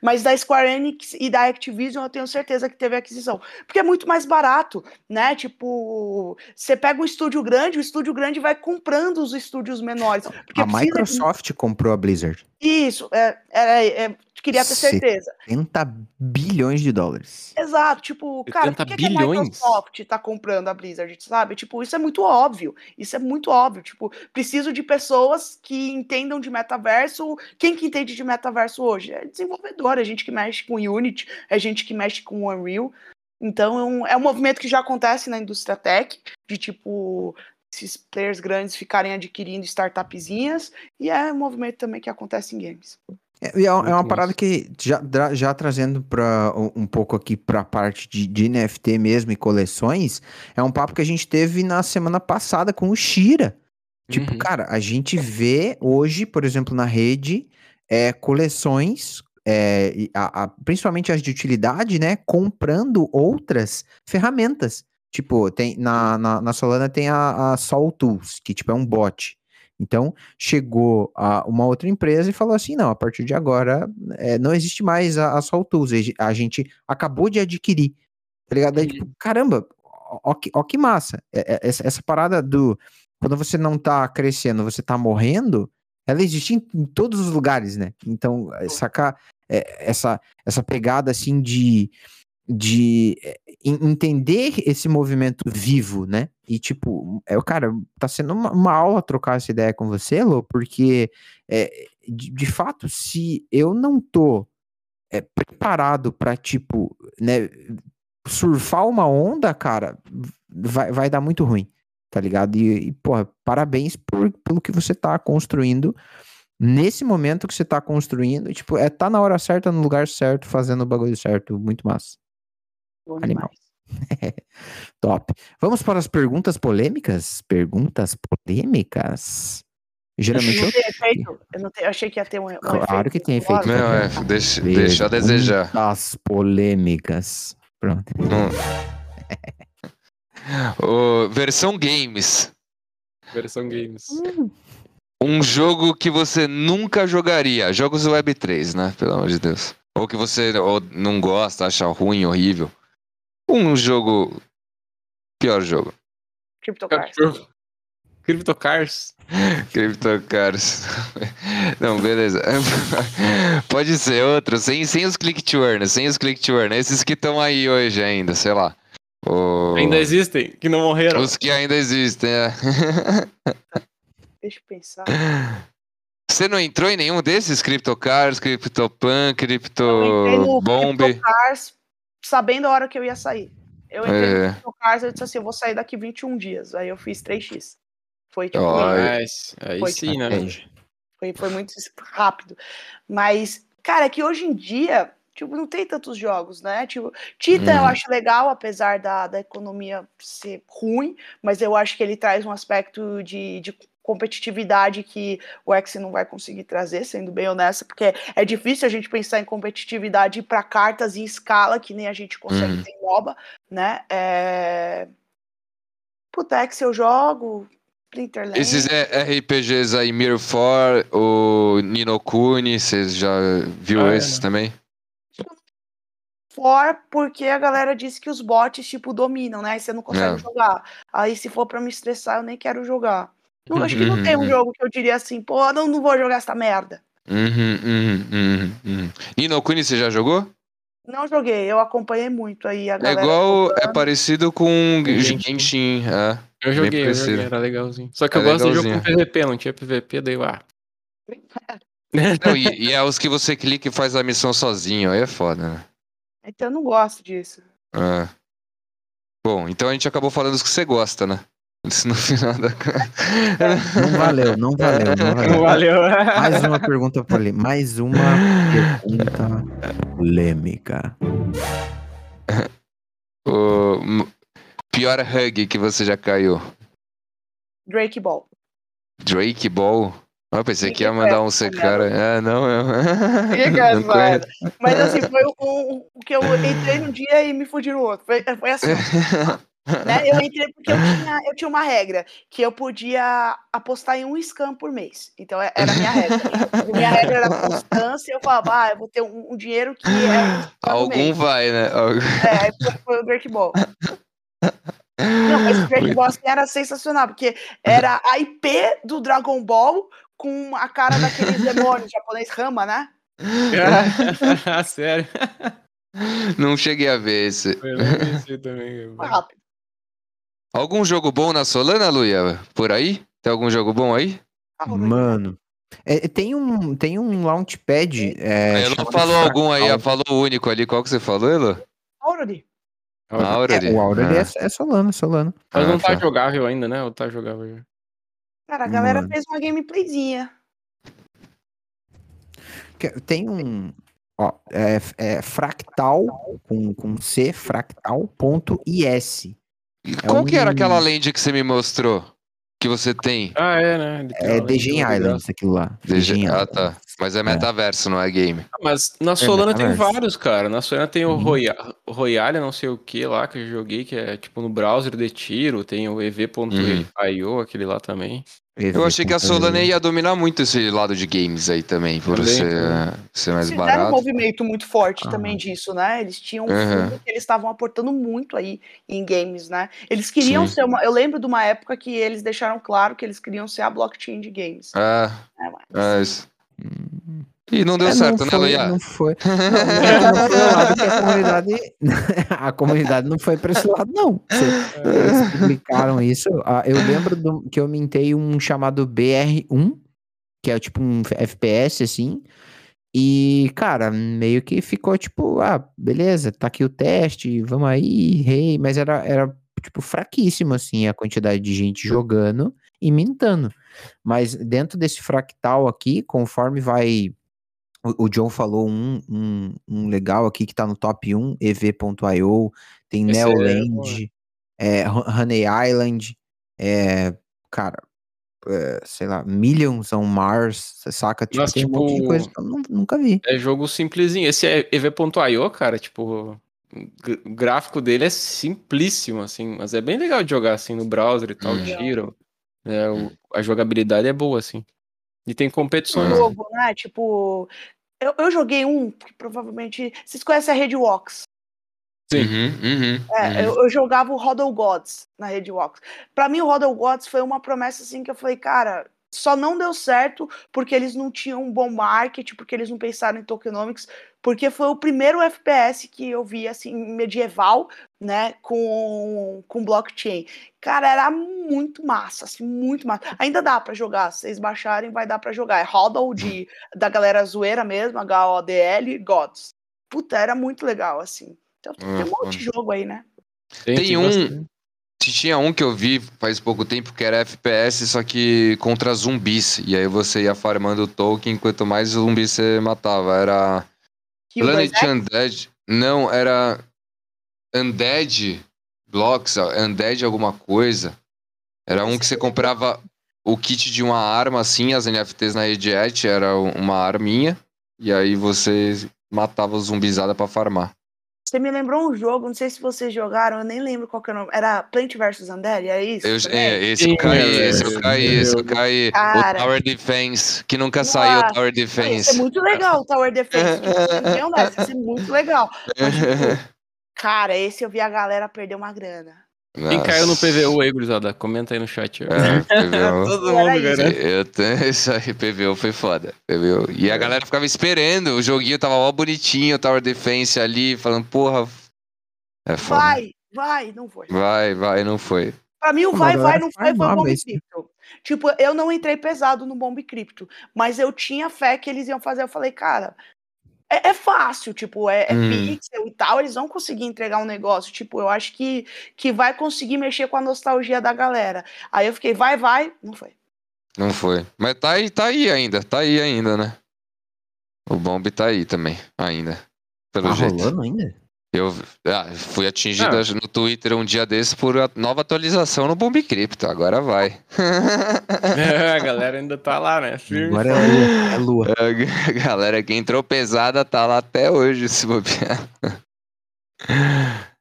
Mas da Square Enix e da Activision eu tenho certeza que teve aquisição. Porque é muito mais barato, né? Tipo, você pega um estúdio grande, o estúdio grande vai comprando os estúdios menores. a Microsoft de... comprou a Blizzard. Isso, é, é, é, queria ter certeza. 70 bilhões de dólares. Exato, tipo, cara, por que, que, a Microsoft tá comprando a Blizzard, sabe? Tipo, isso é muito óbvio. Isso é muito óbvio. Tipo, preciso de pessoas que entendam de metaverso. Quem que entende de metaverso hoje? É desenvolvedor, é gente que mexe com Unity, é gente que mexe com Unreal. Então, é um, é um movimento que já acontece na indústria tech, de tipo, esses players grandes ficarem adquirindo startupzinhas, e é um movimento também que acontece em games. É, é, é uma parada que, já, já trazendo para um pouco aqui para a parte de, de, NFT mesmo e coleções, é um papo que a gente teve na semana passada com o Shira. Tipo, uhum. cara, a gente vê hoje, por exemplo, na rede, é, coleções, é, a, a, principalmente as de utilidade, né, comprando outras ferramentas. Tipo, tem, na, na, na Solana tem a, a Sol Tools, que tipo é um bot. Então, chegou a uma outra empresa e falou assim: não, a partir de agora é, não existe mais a, a Sol Tools, a gente acabou de adquirir. Tá ligado? Aí, tipo, caramba, ó, ó, que, ó que massa. É, é, essa, essa parada do. Quando você não tá crescendo, você tá morrendo, ela existe em, em todos os lugares, né? Então, sacar é, essa, essa pegada assim de de eh, entender esse movimento vivo, né? E tipo, é, cara, tá sendo uma, uma aula trocar essa ideia com você, Lô, porque é, de, de, fato, se eu não tô é, preparado para tipo, né, surfar uma onda, cara, vai, vai dar muito ruim, tá ligado? E, e porra, parabéns por, pelo que você tá construindo nesse momento que você tá construindo, tipo, é tá na hora certa, no lugar certo, fazendo o bagulho certo, muito massa. Bom Animal. <laughs> Top. Vamos para as perguntas polêmicas? Perguntas polêmicas? Geralmente eu, eu, eu, não eu achei que ia ter um. um claro que tem efeito. Não, é, deixa, deixa a desejar. As polêmicas. Pronto. Hum. <laughs> o, versão games. Versão games. Um jogo que você nunca jogaria. Jogos Web 3, né? Pelo amor de Deus. Ou que você ou não gosta, acha ruim, horrível. Um jogo. Pior jogo. CryptoCars. <laughs> CryptoCars. CryptoCars. Não, beleza. <laughs> Pode ser outro, sem, sem os click to earn, sem os click to earn. Esses que estão aí hoje ainda, sei lá. O... Ainda existem, que não morreram. Os que ainda existem, é. <laughs> Deixa eu pensar. Você não entrou em nenhum desses? CryptoCars, CryptoPlan, CryptoBomb? CryptoCars sabendo a hora que eu ia sair. Eu entrei é. no Cars e disse assim, eu vou sair daqui 21 dias. Aí eu fiz 3x. Foi tipo... Oh, aí, aí foi, sim, né? Foi, foi muito rápido. Mas, cara, é que hoje em dia, tipo, não tem tantos jogos, né? Tipo, Tita eu Uhum. acho legal, apesar da, da economia ser ruim, mas eu acho que ele traz um aspecto de, de competitividade que o X não vai conseguir trazer, sendo bem honesta, porque é difícil a gente pensar em competitividade para cartas em escala, que nem a gente consegue Uhum. ter em MOBA, né? É... Puta, X eu jogo, Splinterland... Esses é- RPGs aí, Mirror 4, o Nino Kuni, vocês já viu Ah, é, esses né? também? for porque a galera disse que os bots, tipo, dominam, né? Aí você não consegue É. jogar. Aí se for pra me estressar, eu nem quero jogar. Não, acho que não tem um uhum. jogo que eu diria assim, pô, não, não vou jogar essa merda. Uhum, uhum, uhum, uhum. Nino Kuni, você já jogou? Não joguei, eu acompanhei muito aí a É galera. igual, é jogando. parecido com Genshin. Genshin, é. Eu joguei, eu joguei, era legalzinho. Só que É eu gosto do jogo legalzinho. com PVP, não tinha PVP, daí eu, ah. <laughs> Não, e, e é os que você clica e faz a missão sozinho, aí é foda, né? Então eu não gosto disso. É. Bom, então a gente acabou falando dos que você gosta, né? Isso no <laughs> final da. Não valeu, não valeu, não valeu. Valeu. Mais uma pergunta ler. Mais uma pergunta polêmica. o pior hug que você já caiu? Drake Ball. Drake Ball? Ah, Eu pensei que ia mandar um conhece, C cara. É, não, eu. <laughs> Não. Mas assim, foi o um, um que eu entrei num dia e me fudi no outro. Foi, foi assim. <laughs> né? Eu entrei porque eu tinha, eu tinha uma regra que eu podia apostar em um scam por mês. Então é- era a minha regra. minha regra era constância. Eu falava, ah, eu vou ter um, um dinheiro que é um Algum vai, né? Algum- É, aí foi, foi o Drake Ball. Não, mas o Drake Ball assim, era sensacional, porque era a IP do Dragon Ball com a cara daqueles <laughs> demônios japonês Rama, né? <laughs> Sério. Não cheguei a ver esse. Eu vi esse também. Foi rápido. Algum jogo bom na Solana, Luia? Por aí? Tem algum jogo bom aí? Mano. é, tem um, tem um launchpad. É, Ela falou algum aí, ela falou o único ali. Qual que você falou, Elo? Aurori. Aurori. É, o Aurori Ah. é, é Solana, Solana. Mas não Ah, tá tá. jogável ainda, né? Ou tá jogável já? Cara, a galera Mano. fez uma gameplayzinha. Tem um. Ó, é, é fractal com, com C, fractal.is. Qual que era aquela land que você me mostrou? Que você tem? Ah, é, né? Tem É leitura Islands, aquilo lá. The DG... Gen Ah, tá. Mas é metaverso, não é game. Mas na Solana tem metaverso. vários, cara. Na Solana tem o Uhum. Roya- Royale, não sei o que lá, que eu joguei, que é tipo no browser de tiro. Tem o ev.io, aquele lá também. Eu achei que a Solana ia dominar muito esse lado de games aí também, por Também, ser, também. ser mais Fizeram um barato. movimento muito forte Ah. também disso, né? Eles tinham um Uhum. fundo que eles estavam aportando muito aí em games, né? Eles queriam Sim. ser uma. Eu lembro de uma época que eles deixaram claro que eles queriam ser a blockchain de games. Ah, né? Mas- é isso. E não deu É, certo, não né, foi? Não foi. <laughs> Não, não, foi lado que a comunidade. A comunidade não foi para esse lado, não. Eles publicaram isso. ah, Eu lembro do- que eu mintei um chamado BR1, que é tipo um FPS, assim. E, cara, meio que ficou tipo, ah, beleza, tá aqui o teste, vamos aí, rei. Mas era, era, tipo, fraquíssimo, assim, a quantidade de gente jogando e mintando. Mas dentro desse fractal aqui, conforme vai. O, o John falou um, um, um legal aqui que tá no top 1, ev.io, tem é Neoland, é, Ho- Honey Island, é, cara, é, sei lá, Millions on Mars, você saca? Tipo, Nossa, tem um monte de tipo, coisa que eu nu- nunca vi. É jogo simplesinho. Esse é ev.io, cara, tipo. O gráfico dele é simplíssimo, assim, mas é bem legal de jogar assim no browser e tal, Hum. tiro. É, o- a jogabilidade é boa, assim. E tem um competições. jogo, né? Tipo, eu, eu joguei um que provavelmente. Vocês conhecem a Rede Walks? Sim. Uhum, uhum, É, uhum. eu, eu jogava o Hodl Gods na Rede Walks. Pra mim, o Hodl Gods foi uma promessa assim que eu falei, cara, só não deu certo porque eles não tinham um bom marketing, porque eles não pensaram em tokenomics, porque foi o primeiro FPS que eu vi assim medieval, né, com, com blockchain. Cara, era muito massa, assim, muito massa. Ainda dá pra jogar, se vocês baixarem vai dar pra jogar. É Hodl de <laughs> da galera zoeira mesmo, H-O-D-L, Gods. Puta, era muito legal assim. Então tem um Ah, monte de jogo aí, né? Tem um- bastante. Tinha um que eu vi faz pouco tempo que era FPS, só que contra zumbis. E aí você ia farmando o token, quanto mais zumbis você matava. Era Planet Undead. Não, era Undead Blocks, Undead alguma coisa. Era um que você comprava o kit de uma arma, assim, as NFTs na Reddit, era uma arminha. E aí você matava zumbizada pra farmar. Você me lembrou um jogo, não sei se vocês jogaram, eu nem lembro qual que é o nome. Era Plant vs Undead, é isso? Eu, é, esse eu caí, esse eu caí, esse eu caí. Cara, o Tower Defense, que nunca nossa, saiu o Tower Defense. Isso é muito legal o Tower Defense. não, isso é muito legal. Mas, tipo, cara, esse eu vi a galera perder uma grana. Nossa. Quem caiu no PVU aí, gurizada? Comenta aí no chat. É, <laughs> Todo mundo, cara. Eu tenho <laughs> isso aí, PVU foi foda. PVU. E a é. galera ficava esperando, o joguinho tava ó bonitinho, o Tower Defense ali, falando, porra. É foda. Vai, vai, não foi. Vai, vai, não foi. Pra mim, o vai, vai, não foi, foi o Bomb Crypto. Tipo, eu não entrei pesado no Bomb Crypto, mas eu tinha fé que eles iam fazer. Eu falei, cara, é, é, fácil, tipo, é, é hum. pixel e tal, eles vão conseguir entregar um negócio, tipo, eu acho que, que vai conseguir mexer com a nostalgia da galera. Aí eu fiquei, vai, vai, não foi. Não foi. Mas tá aí, tá aí ainda, tá aí ainda, né? O bomb tá aí também, ainda. Pelo tá jeito. rolando ainda? Eu ah, fui atingido ah. no Twitter um dia desses por nova atualização no Bomb Crypto. Agora vai. <laughs> É, a galera ainda tá lá, né? Firme. Agora é lua. É lua. <laughs> A galera que entrou pesada tá lá até hoje, se bobear. <laughs>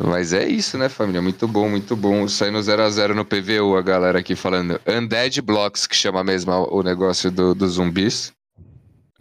Mas é isso, né, família? Muito bom, muito bom. Saindo 0x0 no PVU, a galera aqui falando. Undead Blocks, que chama mesmo o negócio do, dos zumbis.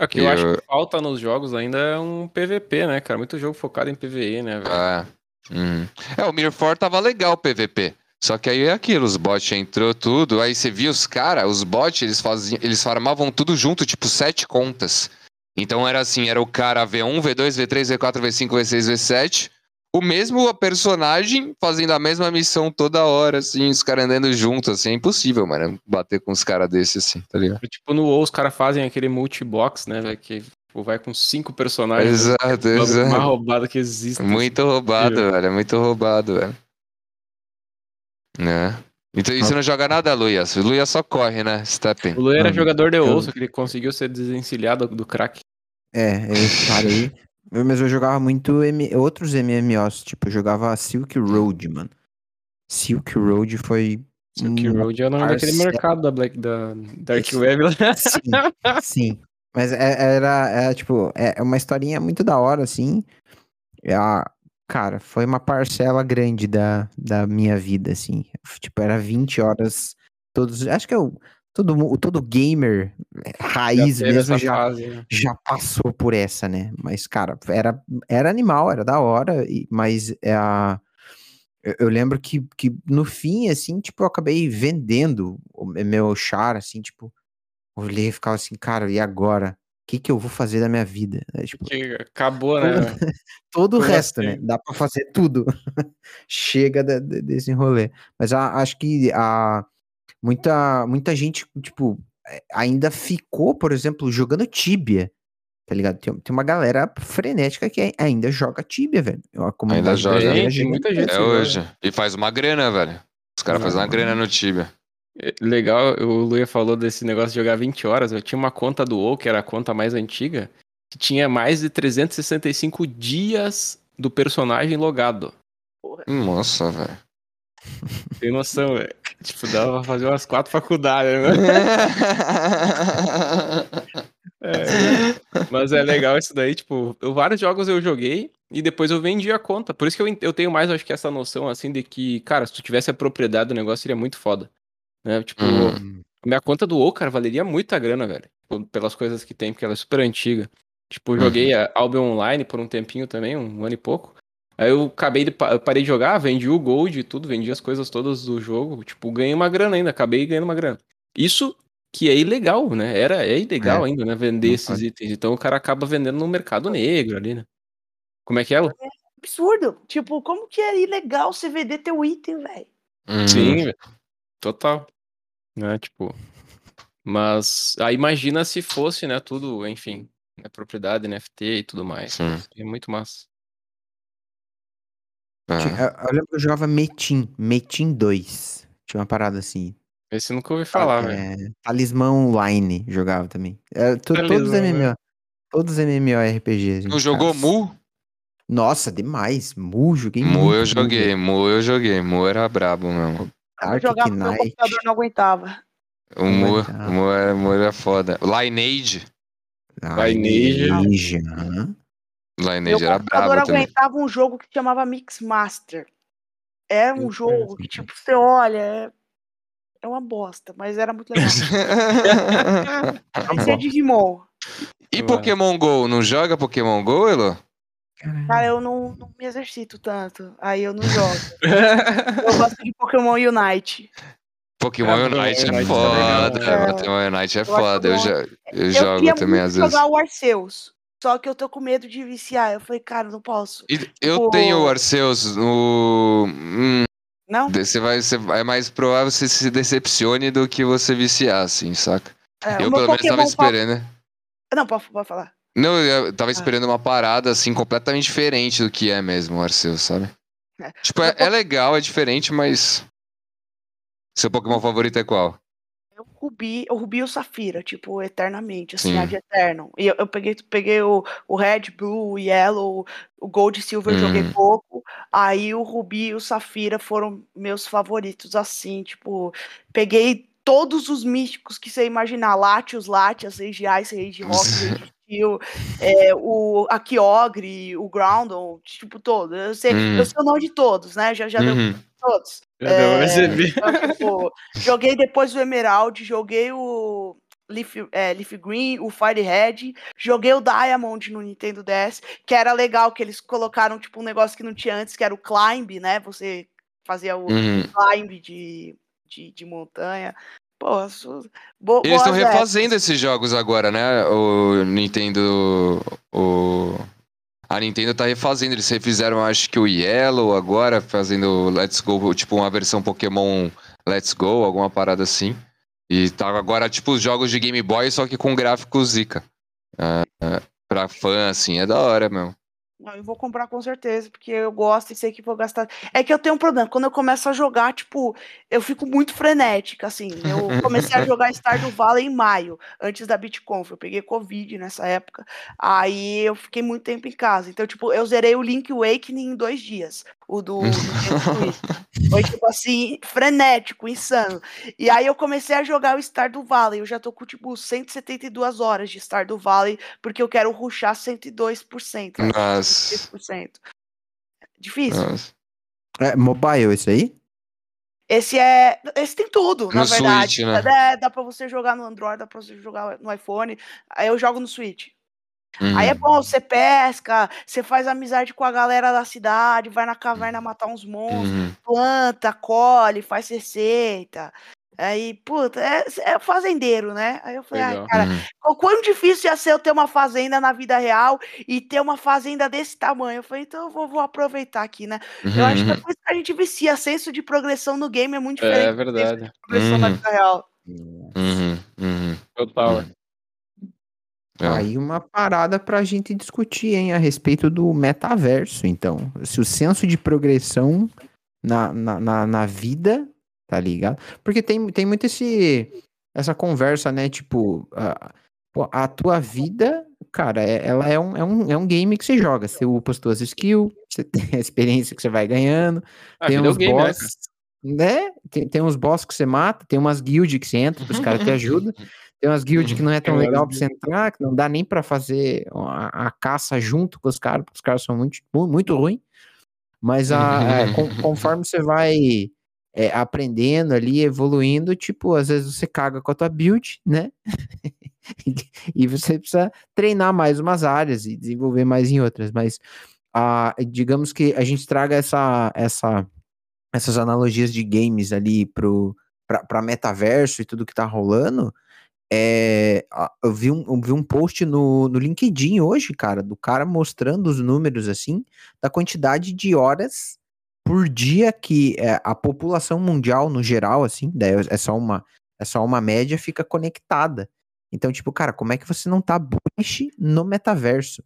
O que eu, eu acho que falta nos jogos ainda é um PVP, né, cara? Muito jogo focado em PVE, né, velho? Ah, hum. É, o Mirror tava legal o PVP. Só que aí é aquilo, os bots entrou tudo, aí você via os caras, os bots, eles faziam, eles farmavam tudo junto, tipo sete contas. Então era assim, era o cara V1, V2, V3, V4, V5, V6, V7, o mesmo personagem fazendo a mesma missão toda hora, assim, os caras andando juntos, assim, é impossível, mano, bater com os caras desses, assim, tá ligado? Tipo, no WoW os caras fazem aquele multibox, né, velho, que tipo, vai com cinco personagens. Exato, né, exato. Mais roubado que existe. Muito roubado, velho, é muito roubado, velho. Né? Então, e você não joga nada, Luia? O Luia só corre, né? Stepping. O Luia era hum. jogador de só que ele conseguiu ser desencilhado do crack. É, eu parei. Mas eu jogava muito M... outros MMOs, tipo, eu jogava Silk Road, mano. Silk Road foi. Silk Road é o nome daquele mercado da Black da Dark Web. Sim, sim. Mas é, era, era, tipo, é uma historinha muito da hora, assim. É a, cara, foi uma parcela grande da, da minha vida, assim. Tipo, era 20 horas todos. Acho que eu todo, todo gamer é, raiz já mesmo já, fase, né? já passou por essa, né? Mas, cara, era, era animal, era da hora, mas é a. Eu, eu lembro que, que no fim, assim, tipo, eu acabei vendendo o meu char, assim, tipo, olhei e ficava assim, cara, e agora? O que, que eu vou fazer da minha vida? É, tipo, acabou, né? todo <laughs> o resto, né? assim? né? Dá pra fazer tudo. <laughs> Chega de, de, desse rolê. Mas a, acho que a, muita, muita gente, tipo, é, ainda ficou, por exemplo, jogando Tibia. Tá ligado? Tem, tem uma galera frenética que ainda joga Tibia, velho. É ainda joga. Tem, muita gente. É hoje. E faz uma grana, velho. Os caras fazem uma grana no Tibia. É, legal, o Luia falou desse negócio de jogar 20 horas. Eu tinha uma conta do WoW, que era a conta mais antiga, que tinha mais de 365 dias do personagem logado. Porra. Nossa, velho. Tem noção, velho. Tipo, dava pra fazer umas quatro faculdades, né? <laughs> é, mas é legal isso daí, tipo, eu, vários jogos eu joguei e depois eu vendi a conta. Por isso que eu, eu tenho mais, acho que, essa noção, assim, de que, cara, se tu tivesse a propriedade do negócio, seria muito foda. Né? Tipo, uhum. minha conta do WoW, cara, valeria muita grana, velho. Pelas coisas que tem, porque ela é super antiga. Tipo, joguei uhum. a Albion Online por um tempinho também, um ano e pouco. Aí eu acabei de eu parei de jogar, vendi o gold e tudo, vendi as coisas todas do jogo, tipo, ganhei uma grana ainda, acabei ganhando uma grana. Isso que é ilegal, né? Era é ilegal é. ainda, né, vender Não esses pode. itens. Então o cara acaba vendendo no mercado negro ali, né? Como é que é? É absurdo. Tipo, como que é ilegal você vender teu item, velho? Hum. Sim, total. Né, tipo, mas aí imagina se fosse, né, tudo, enfim, né, propriedade NFT e tudo mais. Sim. É muito massa. Tinha- eu, eu lembro que eu jogava Metin, Metin 2. Tinha uma parada assim. Esse eu nunca ouvi falar, velho. É, Talismã Online jogava também. É, to- todos Talismã, MMO. Todos MMORPGs. Não jogou Mu? Mu? Nossa, demais. Mu, joguei Mu eu Mu, joguei, velho. Mu eu joguei. Mu era brabo mesmo. Eu Arctic jogava meu Knight. computador não aguentava. O Mu, o Mu, era, Mu era foda. Lineage. Lineage. Lineage, aham. Meu Lineage era computador brabo também. aguentava um jogo que chamava Mixmaster. Era um Eu jogo que, tipo, você olha, é, é uma bosta, mas era muito legal. Esse <laughs> <laughs> é Digimon. e Pokémon GO? Não joga Pokémon GO, Elo? Cara, eu não, não me exercito tanto. Aí eu não jogo. <laughs> Eu gosto de Pokémon Unite. Pokémon Ah, Unite é é foda. É. Pokémon Unite é acho foda. Eu, já, eu, Eu jogo também às vezes. jogar o Arceus. Só que eu tô com medo de viciar. Eu falei, cara, não posso. E eu Tipo- tenho o Arceus no. Hum, Não? você vai, você, é mais provável você se decepcione do que você viciar, assim, saca? É, eu pelo menos tava esperando, né? Não, pode, pode falar. Não, eu Ah. tava esperando uma parada, assim, completamente diferente do que é mesmo o Arceus, sabe? É. Tipo, é, é legal, é diferente, mas. Seu Pokémon favorito é qual? Eu Rubi, o Rubi e o Safira, tipo, eternamente, assim, Sim. ad eterno. E eu, eu peguei, peguei o, o Red, Blue, o Yellow, o Gold e Silver eu joguei Hum. pouco. Aí o Rubi e o Safira foram meus favoritos, assim, tipo, peguei todos os místicos que você imaginar, Latios, Latias, Rage Ice, Rage Rock, Rage Steel, é, o a Kyogre, o Groundon, tipo, todos. Eu sei, Hum. eu sei o nome de todos, né? Já, já deu Uhum. todos. Já deu pra É, perceber. então, tipo, joguei depois o Emerald, joguei o Leaf, é, Leaf Green, o Fire Red, joguei o Diamond no Nintendo DS, que era legal que eles colocaram tipo um negócio que não tinha antes, que era o Climb, né? Você fazia o Uhum. climb de, de, de montanha. Su- bo, Eles estão refazendo esses jogos agora, né? O Nintendo. O... A Nintendo tá refazendo. Eles refizeram, acho que o Yellow agora, fazendo Let's Go, tipo uma versão Pokémon Let's Go, alguma parada assim. E tá agora, tipo, os jogos de Game Boy, só que com gráfico Zika. É, é, pra fã, assim, é da hora, meu. Não, eu vou comprar com certeza, porque eu gosto e sei que vou gastar. É que eu tenho um problema, quando eu começo a jogar, tipo, eu fico muito frenética, assim. Eu comecei a <laughs> jogar Stardew Valley em maio, antes da BitConf. Eu peguei Covid nessa época, aí eu fiquei muito tempo em casa. Então, tipo, eu zerei o Link Awakening em dois dias, o do, <laughs> do Switch. Foi, tipo assim, frenético, insano. E aí eu comecei a jogar o Stardew Valley. Eu já tô com, tipo, 172 horas de Stardew Valley, porque eu quero ruxar 102%. né? Nossa. 100%. Difícil. Nossa. É, mobile esse aí? Esse é. Esse tem tudo, na No verdade. Switch, né? É, dá pra você jogar no Android, dá pra você jogar no iPhone. Aí eu jogo no Switch. Uhum. Aí é bom, você pesca, você faz amizade com a galera da cidade, vai na caverna matar uns monstros, Uhum. planta, colhe, faz receita. Aí, puta, é, é fazendeiro, né? Aí eu falei, ai, cara, Uhum. o quão difícil ia ser eu ter uma fazenda na vida real e ter uma fazenda desse tamanho. Eu falei, então eu vou, vou aproveitar aqui, né? Eu acho que é Uhum. por isso que a gente vicia. Senso de progressão no game é muito É diferente. do senso verdade. de progressão na Uhum. vida real. Uhum. Uhum. Total. É. Aí uma parada pra gente discutir, hein, a respeito do metaverso, então. Se o senso de progressão na, na, na, na vida, tá ligado? Porque tem, tem muito esse, essa conversa, né, tipo, a, a tua vida, cara, é- ela é um, é, um, é um game que você joga, você upa as tuas skills, você tem a experiência que você vai ganhando, Ah, tem uns né, boss, né? Tem, tem uns boss que você mata, tem umas guild que você entra, os caras te <laughs> ajudam. Tem umas guild que não é tão umas legal pra você entrar, que não dá nem pra fazer a, a caça junto com os caras, porque os caras são muito, mu- muito ruins. Mas a, é, con- conforme você vai é, aprendendo ali, evoluindo, tipo, às vezes você caga com a tua build, né? <laughs> e você precisa treinar mais umas áreas e desenvolver mais em outras. Mas ah, digamos que a gente traga essa, essa, essas analogias de games ali pro, pra, pra metaverso e tudo que tá rolando. É, eu, vi um, eu vi um post no, no LinkedIn hoje, cara, do cara mostrando os números assim, da quantidade de horas por dia que é, a população mundial, no geral, assim, é só uma, é só uma média, fica conectada. Então, tipo, cara, como é que você não tá bullish no metaverso?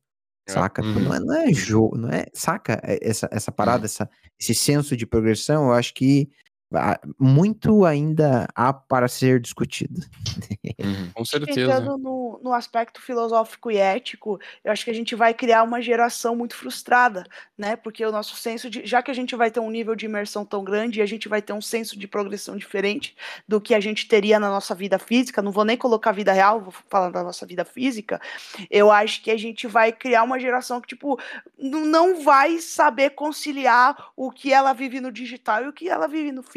Saca? Uhum. Não é, não é jogo, não é. Saca? É, Essa, essa parada, essa, esse senso de progressão, eu acho que muito ainda há para ser discutido. Uhum. Com certeza. Entrando no, no aspecto filosófico e ético, eu acho que a gente vai criar uma geração muito frustrada, né? Porque o nosso senso de. Já que a gente vai ter um nível de imersão tão grande, a gente vai ter um senso de progressão diferente do que a gente teria na nossa vida física. Não vou nem colocar vida real, vou falar da nossa vida física. Eu acho que a gente vai criar uma geração que, tipo, não vai saber conciliar o que ela vive no digital e o que ela vive no físico,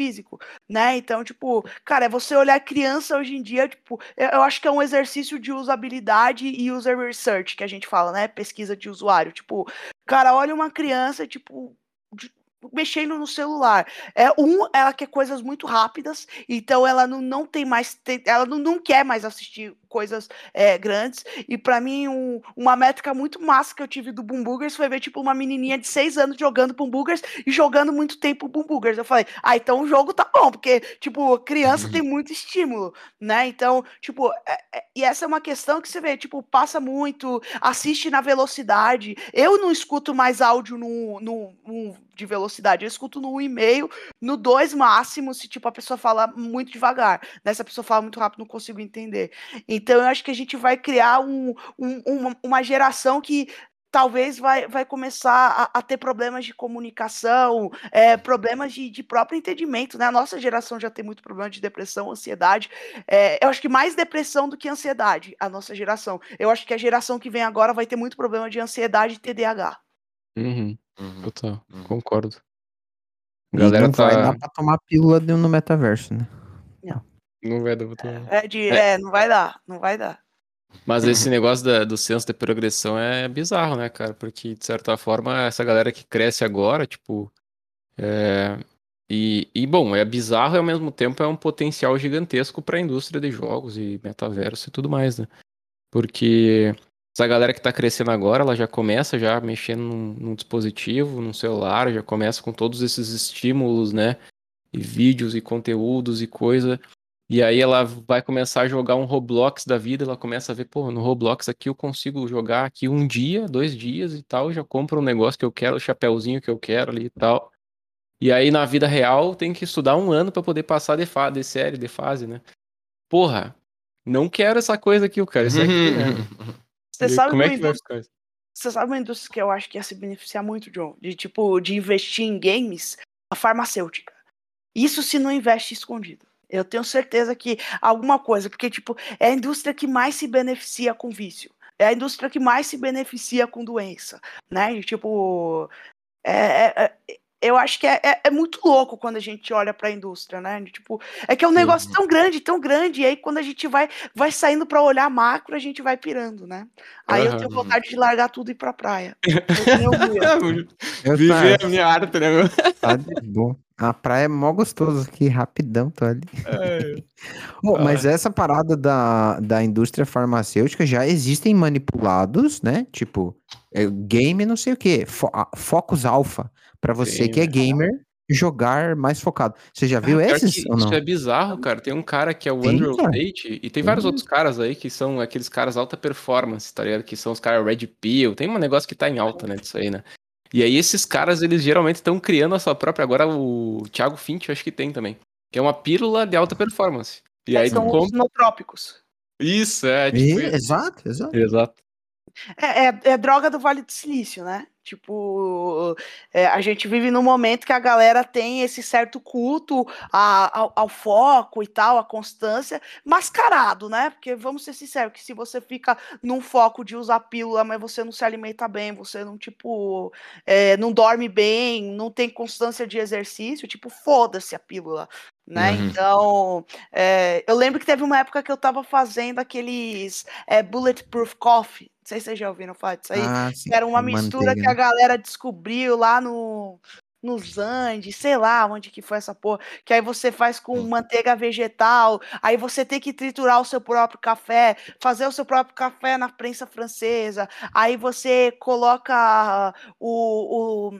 né? Então, tipo, cara, é você olhar criança hoje em dia, tipo, eu, eu acho que é um exercício de usabilidade e user research que a gente fala, né? Pesquisa de usuário. Tipo, cara, olha uma criança, tipo, de- mexendo no celular. É um, ela quer coisas muito rápidas, então ela não, não tem mais, ela não, não quer mais assistir coisas é, grandes. E pra mim, um- uma métrica muito massa que eu tive do Boom Boogers foi ver, tipo, uma menininha de seis anos jogando Boom Boogers e jogando muito tempo Boom Boogers. Eu falei, ah, então o jogo tá bom, porque, tipo, criança tem muito estímulo, né? Então, tipo, é- é- e essa é uma questão que você vê, tipo, passa muito, assiste na velocidade. Eu não escuto mais áudio no, no, no- de velocidade, eu escuto no 1,5, no 2 máximo, se, tipo, a pessoa fala muito devagar, né? Se a pessoa fala muito rápido, não consigo entender. Então, eu acho que a gente vai criar um, um- uma, uma geração que talvez vai, vai começar a, a ter problemas de comunicação, é, problemas de, de próprio entendimento, né? A nossa geração já tem muito problema de depressão, ansiedade. É, eu acho que mais depressão do que ansiedade, a nossa geração. Eu acho que a geração que vem agora vai ter muito problema de ansiedade e TDAH. Uhum, Uhum. total, Uhum. concordo. Galera não vai tá. dar pra tomar pílula no metaverso, né? Não vai dar. É de, É. é, não vai dar, não vai dar. Mas esse negócio da- do senso de progressão é bizarro, né, cara? Porque, de certa forma, essa galera que cresce agora, tipo. é, E, e, bom, é bizarro e ao mesmo tempo é um potencial gigantesco para a indústria de jogos e metaverso e tudo mais, né? Porque essa galera que tá crescendo agora, ela já começa já mexendo num, num dispositivo, num celular, já começa com todos esses estímulos, né? E vídeos e conteúdos e coisa. E aí ela vai começar a jogar um Roblox da vida, ela começa a ver, pô, no Roblox aqui eu consigo jogar aqui um dia, dois dias e tal, já compro um negócio que eu quero, o chapéuzinho que eu quero ali e tal. E aí na vida real tem que estudar um ano pra poder passar de, fa de série, de fase, né? Porra, não quero essa coisa aqui, quero isso aqui, né? <laughs> Você sabe como é que vai ficar isso? Você sabe uma indústria que eu acho que ia se beneficiar muito, John? De tipo, de investir em games, a farmacêutica. Isso se não investe escondido. Eu tenho certeza que alguma coisa, porque, tipo, é a indústria que mais se beneficia com vício. É a indústria que mais se beneficia com doença, né? E, tipo, é, é- é- eu acho que é, é- é muito louco quando a gente olha para a indústria, né? Tipo, é que é um negócio Uhum. tão grande, tão grande, e aí quando a gente vai, vai saindo para olhar macro, a gente vai pirando, né? Aí eu Aham. tenho vontade de largar tudo e ir pra praia. Eu. Eu <laughs> Viver a minha arte, né, tá de bom. A praia é mó gostoso aqui, rapidão, tô ali. <laughs> Ô, mas essa parada da, da indústria farmacêutica já existem manipulados, né? Tipo, é, game não sei o quê, fo ah, Focus Alpha, pra você Sim, que é né? gamer jogar mais focado. Você já viu Pior esses que? Isso é bizarro, cara. Tem um cara que é o Andrew. Tate, e tem vários outros caras aí que são aqueles caras alta performance, tá ligado? Que são os caras Red Pill. Tem um negócio que tá em alta, né, disso aí, né? E aí esses caras, eles geralmente estão criando a sua própria. Agora o Thiago Finch, eu acho que tem também. Que é uma pílula de alta performance. E aí tu São os compra. nootrópicos. Isso, é, tipo. isso. exato, exato. Exato. É, é, é droga do Vale do Silício, né? Tipo, é, a gente vive num momento que a galera tem esse certo culto a- ao, ao foco e tal, a constância, mascarado, né? Porque vamos ser sinceros, que se você fica num foco de usar pílula, mas você não se alimenta bem, você não, tipo, é, não dorme bem, não tem constância de exercício, tipo, foda-se a pílula. Né? Uhum. Então, é, eu lembro que teve uma época que eu tava fazendo aqueles é, Bulletproof Coffee. Não sei se vocês já ouviram falar disso aí. Ah, sim, era uma mistura manteiga, que a né? galera descobriu lá no nos Andes, sei lá onde que foi essa porra, que aí você faz com Hum. manteiga vegetal, aí você tem que triturar o seu próprio café, fazer o seu próprio café na prensa francesa, aí você coloca o, o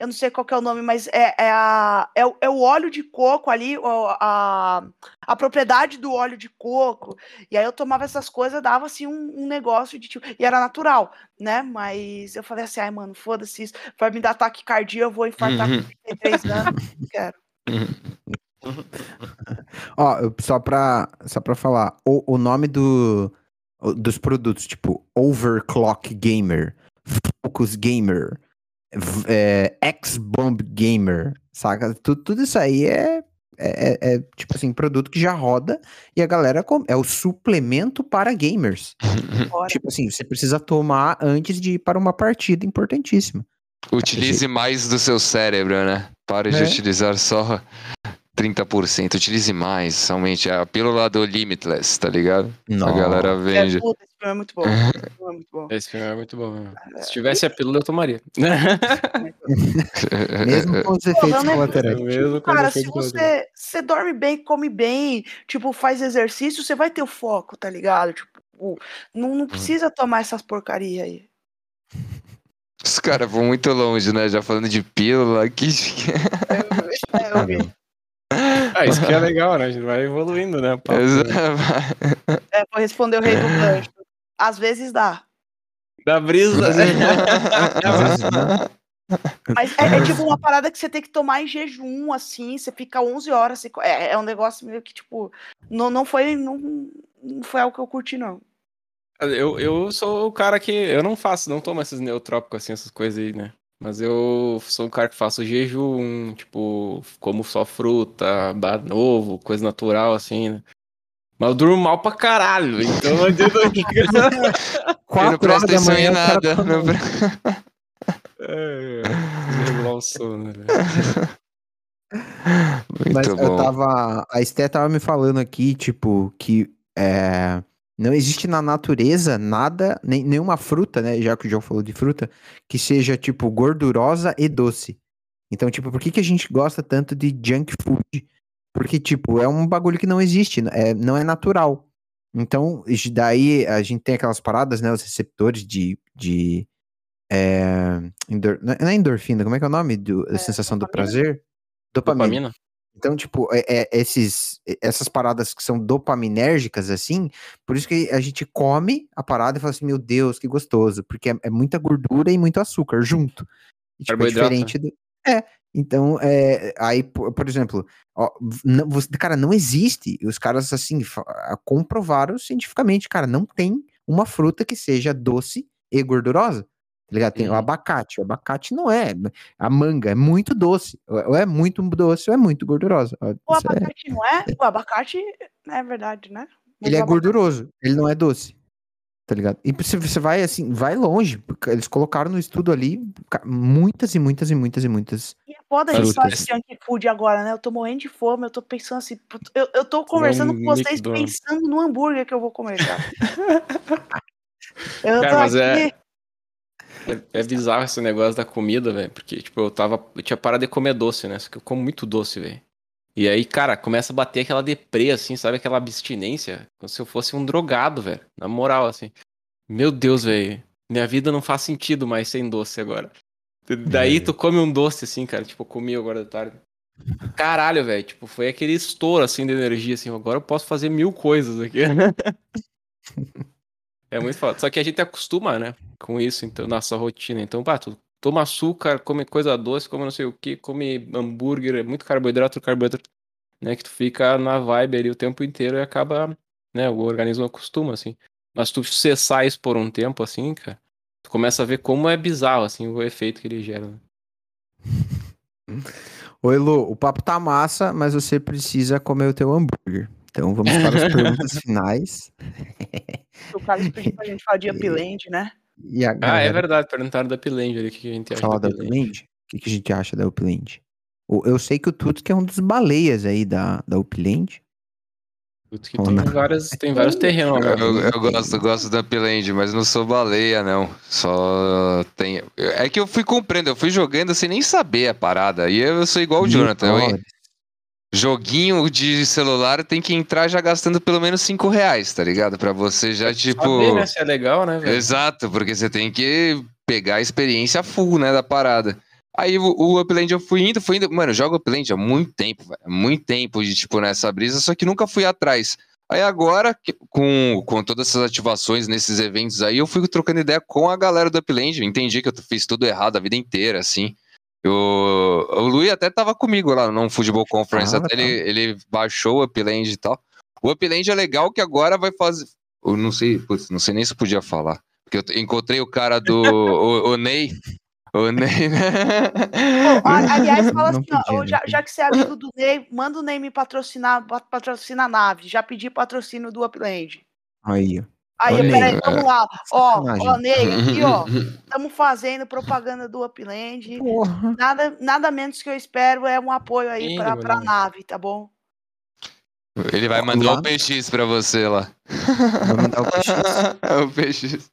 eu não sei qual que é o nome, mas é, é, a, é, o- é o óleo de coco ali, a, a propriedade do óleo de coco. E aí eu tomava essas coisas, dava assim um, um negócio de tipo. E era natural, né? Mas eu falei assim, ai, mano, foda-se isso. Vai me dar ataque cardíaco, eu vou infartar Uhum. com 33 anos. Não quero. Ó, só pra, só pra falar, o, o nome do, dos produtos, tipo, Overclock Gamer, Focus Gamer, é, X-Bomb Gamer, saca? Tudo, tudo isso aí é, é, é- é, tipo assim, produto que já roda e a galera com- é o suplemento para gamers. <laughs> Tipo assim, você precisa tomar antes de ir para uma partida importantíssima. Utilize mais do seu cérebro, né? Pare de É. utilizar só 30%. Utilize mais. Aumente a pílula do Limitless, tá ligado? A galera É, vende. puta, esse filme é muito bom. Esse filme é muito bom. Esse filme é muito bom. mesmo. Se tivesse a pílula, eu tomaria. Mesmo com os efeitos né? colaterais. Mesmo com Cara, se você, você dorme bem, come bem, tipo, faz exercício, você vai ter o foco, tá ligado? Tipo, não, Hum. não precisa tomar essas porcaria aí. Os caras vão muito longe, né? Já falando de pílula aqui. É, eu vi. Ah, isso que é <laughs> legal, né? A gente vai evoluindo, né? o papo, né? É, vou responder o rei do gancho. Às vezes dá. Da brisa. Às vezes não. <laughs> Mas é, é tipo uma parada que você tem que tomar em jejum, assim, você fica 11 horas. Você, co- é, é um negócio meio que, tipo, não, não, foi, não, não foi algo que eu curti, não. Eu, eu sou o cara que. Eu não faço, não tomo esses neotrópicos, assim, essas coisas aí, né? Mas eu sou um cara que faço jejum, tipo, como só fruta, bar novo, coisa natural, assim, né? Mas eu durmo mal pra caralho, então <laughs> não adianta. Não Quatro horas presta da atenção em nada. tá não É, preciso regular o sono, né? velho? Muito Mas eu bom. tava. A Esté tava me falando aqui, tipo, que é, não existe na natureza nada, nem, nenhuma fruta, né? Já que o João falou de fruta, que seja, tipo, gordurosa e doce. Então, tipo, por que, que a gente gosta tanto de junk food? Porque, tipo, é um bagulho que não existe, é, não é natural. Então, daí a gente tem aquelas paradas, né? Os receptores de. de é, endor- não é endorfina, como é que é o nome? Do, da sensação do dopamina. prazer? Dopamina. Dopamina? Então, tipo, é, é- esses, essas paradas que são dopaminérgicas, assim, por isso que a gente come a parada e fala assim, meu Deus, que gostoso, porque é, é muita gordura e muito açúcar junto. E, tipo, é Carboidrato, diferente do... É, então, é, aí, por, por exemplo, ó, não- você- cara, não existe, os caras, assim, comprovaram cientificamente, cara, não tem uma fruta que seja doce e gordurosa. Tá ligado? Tem o Uhum. abacate. O abacate não é. A manga é muito doce. Ou ou é muito doce ou é muito gordurosa. O isso é- abacate não é? O abacate é verdade, né? Mas Ele o é abacate- gorduroso, ele não é doce. Tá ligado? E você vai assim, vai longe. porque Eles colocaram no estudo ali muitas e muitas e muitas e muitas. E é foda a gente falar de junk food agora, né? Eu tô morrendo de fome, eu tô pensando assim, eu, eu tô conversando com vocês pensando no hambúrguer que eu vou comer, cara. <laughs> eu Cara, tô mas aqui. é- É, é bizarro esse negócio da comida, velho. Porque, tipo, eu tava. Eu tinha parado de comer doce, né? Só que eu como muito doce, velho. E aí, cara, começa a bater aquela deprê, assim, sabe? Aquela abstinência. Como se eu fosse um drogado, velho. Na moral, assim. Meu Deus, velho. Minha vida não faz sentido mais sem doce agora. Daí tu come um doce, assim, cara. Tipo, eu comi agora de tarde. Caralho, velho. Tipo, foi aquele estouro, assim, de energia, assim. Agora eu posso fazer mil coisas aqui. <laughs> É muito foda. Só que a gente acostuma, né? Com isso, então, nossa rotina. Então, pá, tu toma açúcar, come coisa doce, come não sei o que, come hambúrguer, é muito carboidrato, carboidrato, né? Que tu fica na vibe ali o tempo inteiro e acaba, né? O organismo acostuma, assim. Mas tu cessar isso por um tempo, assim, cara, tu começa a ver como é bizarro, assim, o efeito que ele gera. né? <laughs> Oi, Lu, o papo tá massa, mas você precisa comer o teu hambúrguer. Então vamos para as perguntas <laughs> finais. O Carlos pediu pra gente falar de <laughs> Upland, né? E a Ah, é galera verdade, perguntaram da Piland ali, o que a gente acha da. Upland? O que, que a gente acha da Upland? Eu sei que o Tuts que é um dos baleias aí da, da Upland. Putz, que tem, várias, tem vários <laughs> terrenos lá. Eu, eu gosto, gosto da Upland, mas não sou baleia, não. Só tem. É que eu fui comprando, eu fui jogando sem nem saber a parada. E eu sou igual o Jonathan. eu- dólares. Joguinho de celular tem que entrar já gastando pelo menos 5 reais, tá ligado? Pra você já, tipo. Saber, né, se é legal, né, velho? Exato, porque você tem que pegar a experiência full, né, da parada. Aí o, o Upland eu fui indo, fui indo. Mano, eu jogo Upland há muito tempo, velho. Muito tempo de, tipo, nessa brisa, só que nunca fui atrás. Aí agora, com, com todas essas ativações nesses eventos aí, eu fui trocando ideia com a galera do Upland. Eu entendi que eu fiz tudo errado a vida inteira, assim. Eu, o Luiz até tava comigo lá no Futebol Conference, ah, até tá. ele, ele baixou o Upland e tal. O Upland é legal que agora vai fazer. Eu não sei, putz, não sei nem se podia falar. Porque eu encontrei o cara do. o, o Ney. O Ney, né? Pô, <laughs> aliás, fala assim, podia, ó, já, já, que você é amigo do Ney, manda o Ney me patrocinar, patrocina a nave. Já pedi patrocínio do Upland. Aí, Aí, peraí, vamos lá. Ó, ó, Ney, aqui, ó. <laughs> Estamos fazendo propaganda do Upland. Nada, nada menos que eu espero é um apoio aí para a nave, tá bom? Ele vai mandar o PX pra você lá. Vai mandar o PX? <laughs> o PX.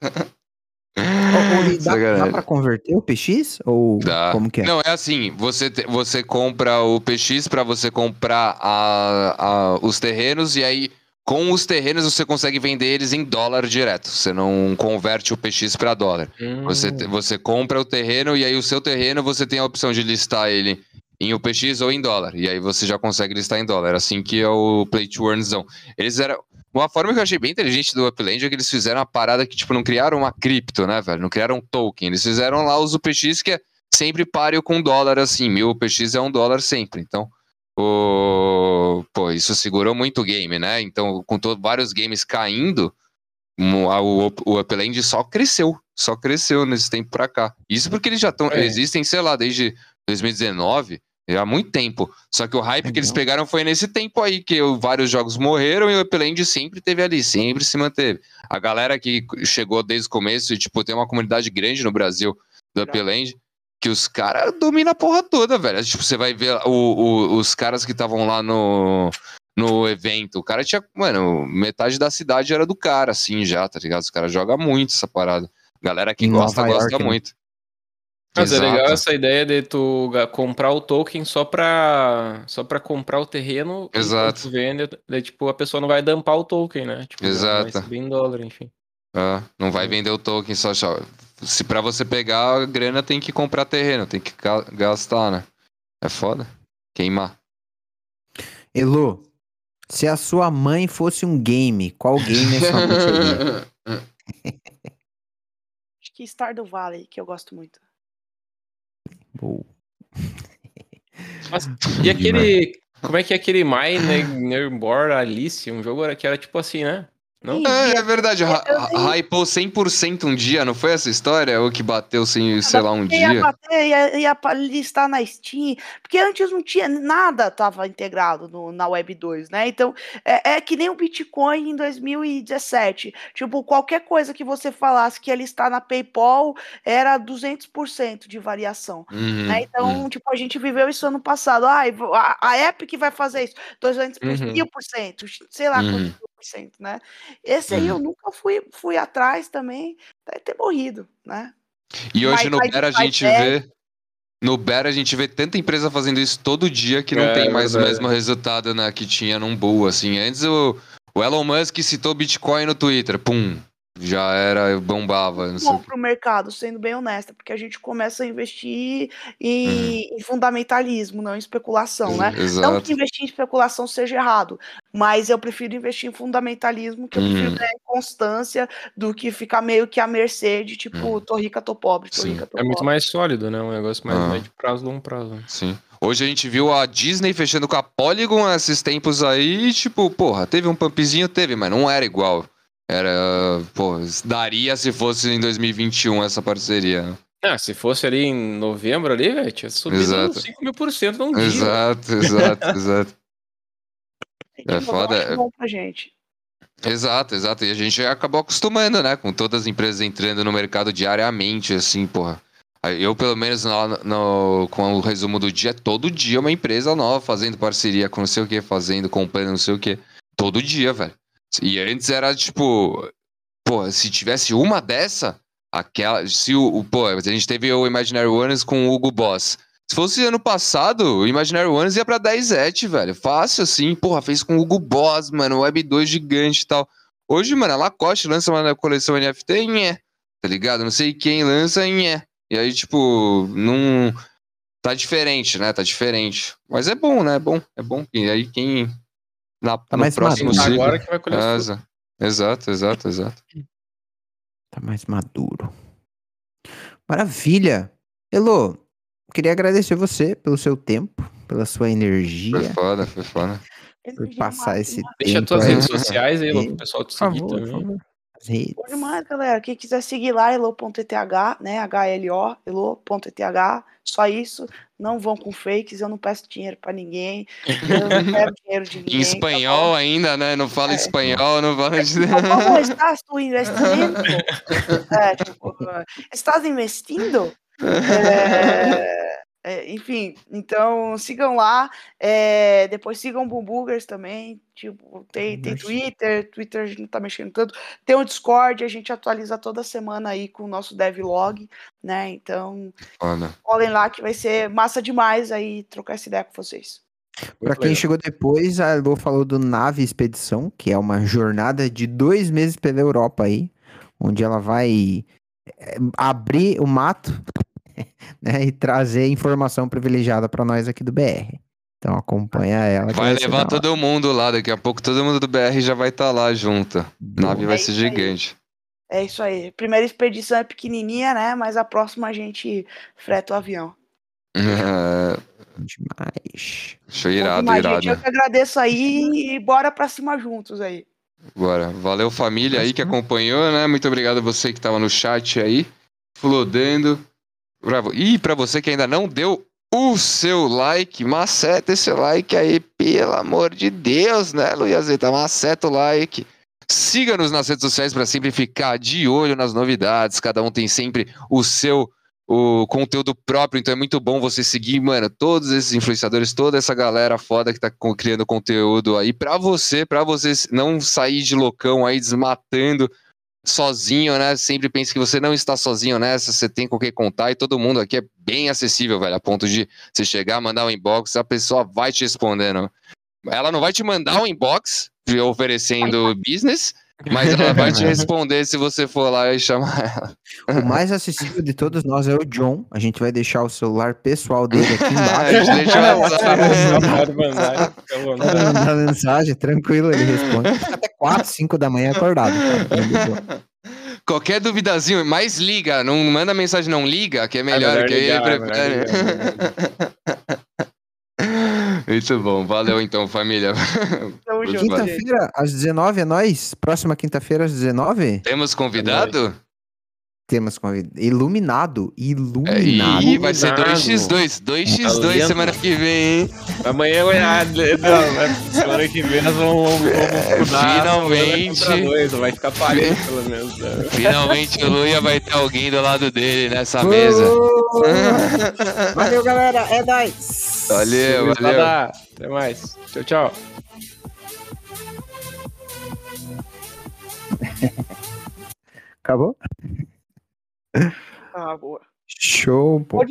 dá, dá pra converter o PX? Ou dá. como que é? Não, é assim, você, te, você compra o PX para você comprar a, a, os terrenos e aí com os terrenos você consegue vender eles em dólar direto. Você não converte o PX para dólar. Hum. Você, você compra o terreno e aí o seu terreno você tem a opção de listar ele em UPX ou em dólar. E aí você já consegue listar em dólar. Assim que é o Play to Earnzão. Eles eram. Uma forma que eu achei bem inteligente do Upland é que eles fizeram uma parada que, tipo, não criaram uma cripto, né, velho? Não criaram um token. Eles fizeram lá os UPX que é sempre páreo com dólar, assim. Mil UPX é um dólar sempre. Então, o... pô, isso segurou muito o game, né? Então, com todo, vários games caindo, o, o Upland só cresceu. Só cresceu nesse tempo pra cá. Isso porque eles já estão. É. Existem, sei lá, desde 2019 há muito tempo. Só que o hype que eles pegaram foi nesse tempo aí, que vários jogos morreram e o Upland sempre teve ali, sempre se manteve. A galera que chegou desde o começo e, tipo, tem uma comunidade grande no Brasil do Upland, que os caras dominam a porra toda, velho. Tipo, você vai ver o, o, os caras que estavam lá no, no evento. O cara tinha, mano, metade da cidade era do cara, assim, já, tá ligado? Os caras jogam muito essa parada. Galera que gosta, Nova gosta York, né? muito. Né? Mas Exato. é legal essa ideia de tu comprar o token só pra, só pra comprar o terreno. Exato. tu vende, daí, tipo, a pessoa não vai dampar o token, né? Tipo, Exato. Vai subir em dólar, enfim. Ah, não vai vender o token só, só. Se pra você pegar a grana tem que comprar terreno, tem que gastar, né? É foda. Queimar. Elu, se a sua mãe fosse um game, qual game é sua mãe <laughs> Acho que Stardew Valley, que eu gosto muito. Boa. Mas, e aquele. Como é que é aquele My Nearborn Alice? Um jogo que era tipo assim, né? Não? É, é verdade, hypou 100% um dia, não foi essa história? Ou que bateu, sem, sei lá, um ia dia? Bater, ia, ia listar na Steam, porque antes não tinha nada, estava integrado no, na Web 2, né? Então, é, é, que nem o Bitcoin em 2017. Tipo, qualquer coisa que você falasse que ia listar na PayPal era 200% de variação, uhum, né? Então, uhum. tipo, a gente viveu isso ano passado. Ah, a, a Epic vai fazer isso, 200%, uhum. 1000%, sei lá uhum. quanto né? Esse aí eu uhum. nunca fui, fui atrás também, deve ter morrido, né? E hoje mas, no Bear a gente é... vê. No Bear a gente vê tanta empresa fazendo isso todo dia que não é, tem mais é. o mesmo resultado né, que tinha num Bull, assim. Antes o, o Elon Musk citou Bitcoin no Twitter, pum, já era, bombava. Não bom para o mercado, sendo bem honesta, porque a gente começa a investir em, uhum. em fundamentalismo, não em especulação, né? Exato. Não que investir em especulação seja errado, mas eu prefiro investir em fundamentalismo, que eu prefiro uhum. ter constância do que ficar meio que à mercê de tipo, uhum. tô rica, tô pobre, tô Sim. rica, tô É muito mais sólido, né? Um negócio mais ah. médio prazo, longo prazo. Sim. Hoje a gente viu a Disney fechando com a Polygon esses tempos aí, tipo, porra, teve um pumpzinho, teve, mas não era igual. Era, pô, daria se fosse em 2021 essa parceria. Ah, se fosse ali em novembro ali, velho, tinha subido exato. 5 mil por cento num dia. Exato, exato, <laughs> exato. É foda. É bom pra gente. Exato, exato. E a gente acabou acostumando, né? Com todas as empresas entrando no mercado diariamente, assim, porra. Eu, pelo menos, no, no, com o resumo do dia, todo dia uma empresa nova fazendo parceria com não sei o que, fazendo, comprando não sei o que. Todo dia, velho. E antes era tipo, pô, se tivesse uma dessa, aquela. Se o, o pô, a gente teve o Imaginary Ones com o Hugo Boss. Se fosse ano passado, o Imaginary Ones ia pra 10 et, velho. Fácil assim, porra, fez com o Hugo Boss, mano, Web 2 gigante e tal. Hoje, mano, a Lacoste lança uma coleção NFT, nhé, tá ligado? Não sei quem lança, nhé. E aí, tipo, não. tá diferente, né? Tá diferente. Mas é bom, né? É bom, é bom. E aí quem na, Tá no mais próximo maduro. ciclo. Agora que vai colher exa- exato, exato, exato. Tá mais maduro. Maravilha. Elo, queria agradecer você pelo seu tempo, pela sua Foi energia, foda, foi foda. por passar esse Deixa tempo tuas aí. redes sociais aí, Lô, pro pessoal te seguir favor, por também. Redes. Bom demais, galera. Quem quiser seguir lá, elo.eth, né? H-L-O, elo.eth, só isso. Não vão com fakes, eu não peço dinheiro pra ninguém. Eu não <laughs> quero dinheiro de ninguém. Em espanhol ainda, né? Não fala espanhol, não fala de. ¿Cómo <laughs> estás tu investimento? É, tipo, <laughs> estás investindo? É, é, enfim, então sigam lá. é, depois sigam o Boomboogers também. Tipo, tem, tem. Twitter, Twitter a gente não tá mexendo tanto. Tem o Discord, a gente atualiza toda semana aí com o nosso devlog, né? Então, Foda. olhem lá que vai ser massa demais aí trocar essa ideia com vocês. Pra quem chegou depois, a Elo falou do Nave Expedição, que é uma jornada de dois meses pela Europa aí, onde ela vai é, abrir o mato <laughs> né, e trazer informação privilegiada pra nós aqui do BR. Então acompanha ela. Vai levar todo mundo lá, daqui a pouco todo mundo do BR já vai estar lá junto. Nave vai É ser isso aí. gigante. É isso aí. Primeira expedição é pequenininha, né? Mas a próxima a gente freta o avião. É, <laughs> Demais. Show irado, Bom irado. gente. Eu que agradeço aí e bora pra cima juntos aí. Bora. Valeu, família aí que acompanhou, né? Muito obrigado a você que tava no chat aí, flodando. Bravo. E pra você que ainda não deu o seu like, maceta esse like aí, pelo amor de Deus, né, Luiazeta? Maceta o like. Siga-nos nas redes sociais para sempre ficar de olho nas novidades. Cada um tem sempre o seu o conteúdo próprio, então é muito bom você seguir, mano, todos esses influenciadores, toda essa galera foda que tá criando conteúdo aí pra você, pra você não sair de loucão aí desmatando sozinho, né? Sempre pense que você não está sozinho nessa, você tem com quem contar e todo mundo aqui é bem acessível, velho, a ponto de você chegar, mandar um inbox, a pessoa vai te respondendo. Ela não vai te mandar um inbox oferecendo business, mas ela vai te <laughs> responder se você for lá e chamar ela. O mais acessível de todos nós é o John. A gente vai deixar o celular pessoal dele aqui <laughs> A embaixo. gente deixa o WhatsApp. Mandar, mensagem, tranquilo, ele responde. Até 4, 5 da manhã acordado. cara. Qualquer duvidazinho, mas liga, não manda mensagem, não liga, que é melhor, melhor que aí ligar, ele é melhor prefere. <laughs> Muito bom, valeu então, família. <laughs> Quinta-feira, às 19 é nós? Próxima quinta-feira, às 19? Temos convidado? Temos convidado. Iluminado. É, Iluminado. Ih, vai ser Iluminado. 2x2, 2x2 Talento. semana que vem, hein? Amanhã vai. Ah, não, semana que vem nós vamos, vamos, vamos mudar, finalmente. dois, Vai ficar parejo, pelo menos. né? Finalmente o Luia vai ter alguém do lado dele nessa mesa. Ô! <laughs> Valeu, galera. É nóis. Valeu, valeu. Gurizada, Até mais. Tchau, tchau. Acabou? Ah, boa. Show, pô.